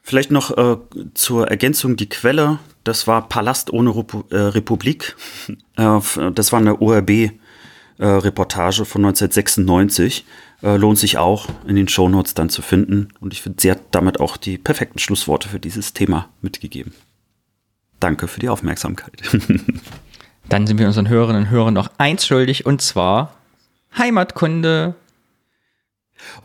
Vielleicht noch äh, zur Ergänzung die Quelle. Das war Palast ohne Repu äh, Republik. (laughs) Äh, das war eine ORB-Reportage von 1996. Äh, lohnt sich auch in den Shownotes dann zu finden. Und ich finde, sie hat damit auch die perfekten Schlussworte für dieses Thema mitgegeben. Danke für die Aufmerksamkeit. (laughs) Dann sind wir unseren Hörerinnen und Hörern noch eins schuldig und zwar Heimatkunde.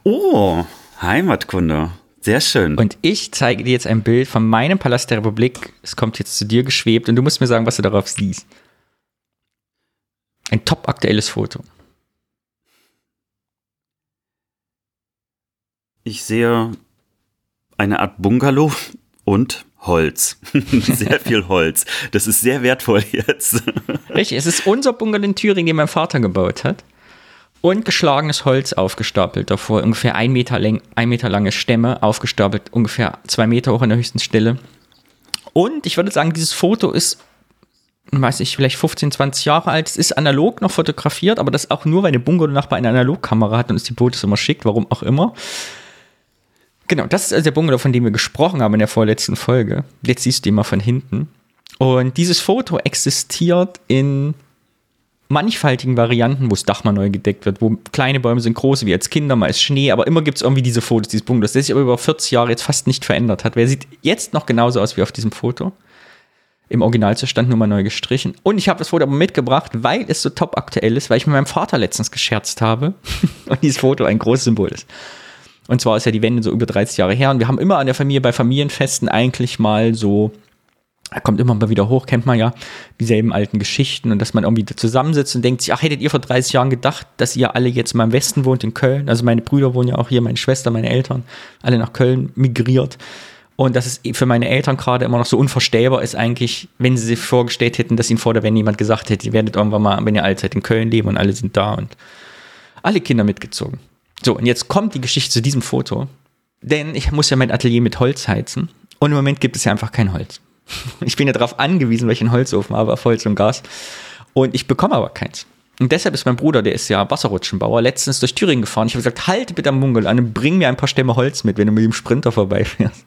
Oh, Heimatkunde. Sehr schön. Und ich zeige dir jetzt ein Bild von meinem Palast der Republik. Es kommt jetzt zu dir geschwebt und du musst mir sagen, was du darauf siehst. Ein top aktuelles Foto. Ich sehe eine Art Bungalow und Holz. (laughs) sehr viel Holz. Das ist sehr wertvoll jetzt. Richtig, es ist unser Bungalow in Thüringen, den mein Vater gebaut hat. Und geschlagenes Holz aufgestapelt davor. Ungefähr ein Meter, läng, ein Meter lange Stämme aufgestapelt, ungefähr zwei Meter hoch an der höchsten Stelle. Und ich würde sagen, dieses Foto ist, weiß ich, vielleicht 15, 20 Jahre alt. Es ist analog noch fotografiert, aber das auch nur, weil der Bungalow-Nachbar eine Analogkamera hat und uns die Fotos immer schickt, warum auch immer. Genau, das ist also der Bungalow, von dem wir gesprochen haben in der vorletzten Folge. Jetzt siehst du ihn mal von hinten. Und dieses Foto existiert in mannigfaltigen Varianten, wo das Dach mal neu gedeckt wird, wo kleine Bäume sind große, wie als Kinder, mal ist Schnee, aber immer gibt es irgendwie diese Fotos, dieses Bungalows, der sich aber über 40 Jahre jetzt fast nicht verändert hat. Wer sieht jetzt noch genauso aus wie auf diesem Foto? Im Originalzustand nur mal neu gestrichen. Und ich habe das Foto aber mitgebracht, weil es so top aktuell ist, weil ich mit meinem Vater letztens gescherzt habe (laughs) und dieses Foto ein großes Symbol ist. Und zwar ist ja die Wende so über 30 Jahre her und wir haben immer an der Familie bei Familienfesten eigentlich mal so er kommt immer mal wieder hoch, kennt man ja, dieselben alten Geschichten und dass man irgendwie zusammensitzt und denkt sich, ach, hättet ihr vor 30 Jahren gedacht, dass ihr alle jetzt mal im Westen wohnt, in Köln? Also meine Brüder wohnen ja auch hier, meine Schwester, meine Eltern, alle nach Köln migriert. Und dass es für meine Eltern gerade immer noch so unvorstellbar ist eigentlich, wenn sie sich vorgestellt hätten, dass ihnen vor der Wende jemand gesagt hätte, ihr werdet irgendwann mal, wenn ihr allzeit in Köln leben und alle sind da und alle Kinder mitgezogen. So, und jetzt kommt die Geschichte zu diesem Foto, denn ich muss ja mein Atelier mit Holz heizen und im Moment gibt es ja einfach kein Holz. Ich bin ja darauf angewiesen, weil ich einen Holzofen habe, auf Holz und Gas. Und ich bekomme aber keins. Und deshalb ist mein Bruder, der ist ja Wasserrutschenbauer, letztens durch Thüringen gefahren. Ich habe gesagt, halte bitte am Bungalow an und bring mir ein paar Stämme Holz mit, wenn du mit dem Sprinter vorbeifährst.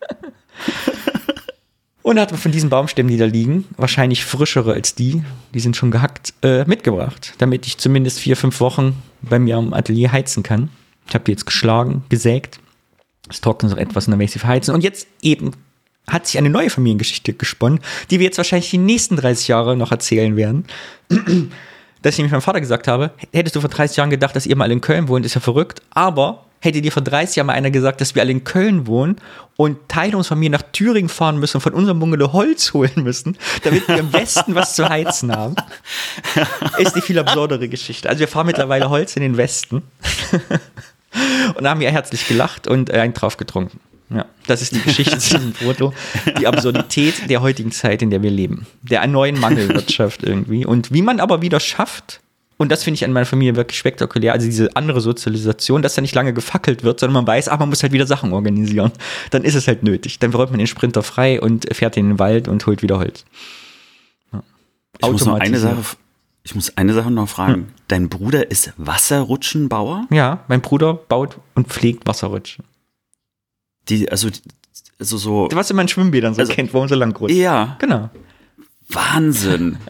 (laughs) und hat mir von diesen Baumstämmen, die da liegen, wahrscheinlich frischere als die, die sind schon gehackt, äh, mitgebracht, damit ich zumindest vier, fünf Wochen bei mir am Atelier heizen kann. Ich habe die jetzt geschlagen, gesägt. Es trocknet noch etwas und dann werde ich sie verheizen. Und jetzt eben hat sich eine neue Familiengeschichte gesponnen, die wir jetzt wahrscheinlich die nächsten 30 Jahre noch erzählen werden. (clears throat) dass ich nämlich meinem Vater gesagt habe, hättest du vor 30 Jahren gedacht, dass ihr mal in Köln wohnt, ist ja verrückt, aber hätte dir vor 30 Jahren mal einer gesagt, dass wir alle in Köln wohnen und Teile unserer Familie nach Thüringen fahren müssen und von unserem Bungalow Holz holen müssen, damit wir im Westen was zu heizen haben, (laughs) ist die viel absurdere Geschichte. Also wir fahren mittlerweile Holz in den Westen (laughs) und haben wir herzlich gelacht und einen drauf getrunken. Ja, das ist die Geschichte zu diesem Foto. Die Absurdität der heutigen Zeit, in der wir leben. Der neuen Mangelwirtschaft irgendwie. Und wie man aber wieder schafft, und das finde ich an meiner Familie wirklich spektakulär, also diese andere Sozialisation, dass da nicht lange gefackelt wird, sondern man weiß, ah, man muss halt wieder Sachen organisieren. Dann ist es halt nötig. Dann räumt man den Sprinter frei und fährt in den Wald und holt wieder Holz. Ja. Ich muss noch eine Sache, ich muss eine Sache noch fragen. Hm. Dein Bruder ist Wasserrutschenbauer? Ja, mein Bruder baut und pflegt Wasserrutschen. Die, also, also so. Was in meinen Schwimmbädern so also, kennt, warum so lang rutscht. Ja. Genau. Wahnsinn. (laughs)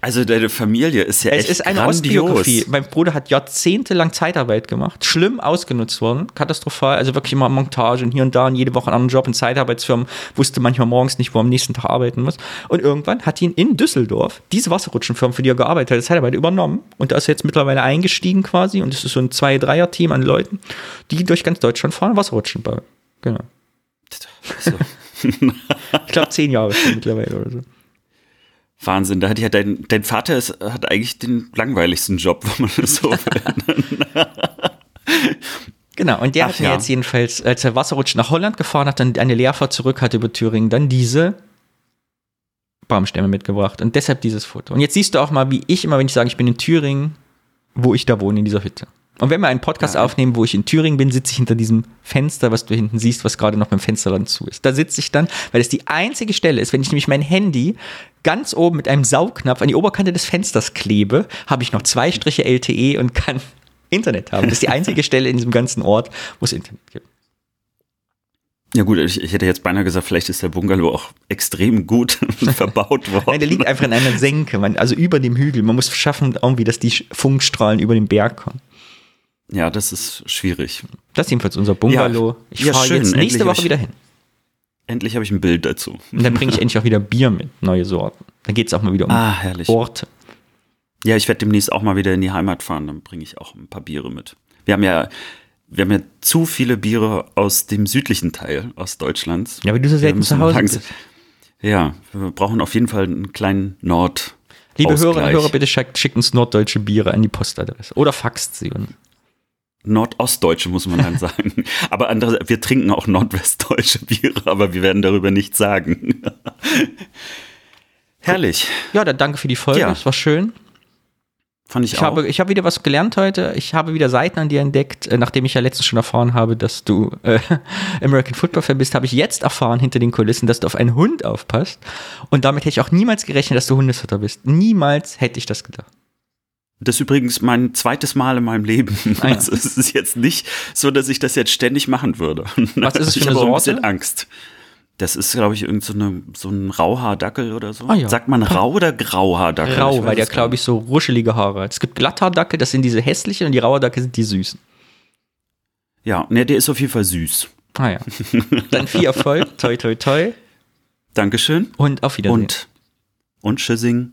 Also deine Familie ist ja es echt ist eine grandios. Ostbiografie. Mein Bruder hat jahrzehntelang Zeitarbeit gemacht, schlimm ausgenutzt worden, katastrophal, also wirklich immer Montage und hier und da und jede Woche einen anderen Job in Zeitarbeitsfirmen, wusste manchmal morgens nicht, wo er am nächsten Tag arbeiten muss. Und irgendwann hat ihn in Düsseldorf diese Wasserrutschenfirma, für die er gearbeitet hat, Zeitarbeit übernommen und da ist er jetzt mittlerweile eingestiegen quasi und es ist so ein Zwei-Dreier-Team an Leuten, die durch ganz Deutschland fahren Wasserrutschen bauen. Genau. So. (laughs) ich glaube, zehn Jahre schon mittlerweile oder so. Wahnsinn, da hat ja dein, dein Vater ist, hat eigentlich den langweiligsten Job, wenn man das so will. (laughs) Genau, und der Ach, hat mir ja. jetzt jedenfalls, als er Wasserrutsch nach Holland gefahren hat, dann eine Leerfahrt zurück hatte über Thüringen, dann diese Baumstämme mitgebracht. Und deshalb dieses Foto. Und jetzt siehst du auch mal, wie ich immer, wenn ich sage, ich bin in Thüringen, wo ich da wohne, in dieser Hütte. Und wenn wir einen Podcast ja. aufnehmen, wo ich in Thüringen bin, sitze ich hinter diesem Fenster, was du hinten siehst, was gerade noch beim Fensterrand zu ist. Da sitze ich dann, weil es die einzige Stelle ist, wenn ich nämlich mein Handy ganz oben mit einem Saugknopf an die Oberkante des Fensters klebe, habe ich noch zwei Striche LTE und kann (laughs) Internet haben. Das ist die einzige (laughs) Stelle in diesem ganzen Ort, wo es Internet gibt. Ja gut, ich, ich, hätte jetzt beinahe gesagt, vielleicht ist der Bungalow auch extrem gut (laughs) verbaut worden. Nein, der liegt einfach in einer Senke, man, also über dem Hügel. Man muss schaffen irgendwie, dass die Funkstrahlen über den Berg kommen. Ja, das ist schwierig. Das ist jedenfalls unser Bungalow. Ja, ich ja, fahre jetzt nächste Woche ich, wieder hin. Endlich habe ich ein Bild dazu. Und dann bringe ich endlich auch wieder Bier mit, neue Sorten. Dann geht es auch mal wieder um ah, herrlich. Orte. Ja, ich werde demnächst auch mal wieder in die Heimat fahren, dann bringe ich auch ein paar Biere mit. Wir haben ja, wir haben ja zu viele Biere aus dem südlichen Teil Ostdeutschlands. Ja, aber du so selten zu Hause bist. Ja, wir brauchen auf jeden Fall einen kleinen Nord. Liebe Hörerinnen und Hörer, bitte schickt uns norddeutsche Biere an die Postadresse oder faxt sie. Nordostdeutsche, muss man dann sagen. (laughs) aber andere, wir trinken auch nordwestdeutsche Biere, aber wir werden darüber nichts sagen. (laughs) Herrlich. Ja, dann danke für die Folge. Ja. Das war schön. Fand ich, ich auch. Habe, ich habe wieder was gelernt heute. Ich habe wieder Seiten an dir entdeckt. Äh, nachdem ich ja letztens schon erfahren habe, dass du äh, (laughs) American Football Fan bist, habe ich jetzt erfahren hinter den Kulissen, dass du auf einen Hund aufpasst. Und damit hätte ich auch niemals gerechnet, dass du Hundesfutter bist. Niemals hätte ich das gedacht. Das ist übrigens mein zweites Mal in meinem Leben. (laughs) Ah, ja. Also es ist jetzt nicht so, dass ich das jetzt ständig machen würde. Was ist es (laughs) für ich eine Sorte? ein bisschen Angst. Das ist, glaube ich, irgend so, eine, so ein Rauhaardackel oder so. Ah, ja. Sagt man Rau oder Grauhaardackel? Rau, weil der, glaube ich, so ruschelige Haare hat. Es gibt Glatthaardackel, das sind diese hässlichen und die Rauhaardackel sind die süßen. Ja, ne, der ist auf jeden Fall süß. Ah ja. Dann viel Erfolg. (laughs) toi, toi, toi. Dankeschön. Und auf Wiedersehen. Und, und Tschüssing.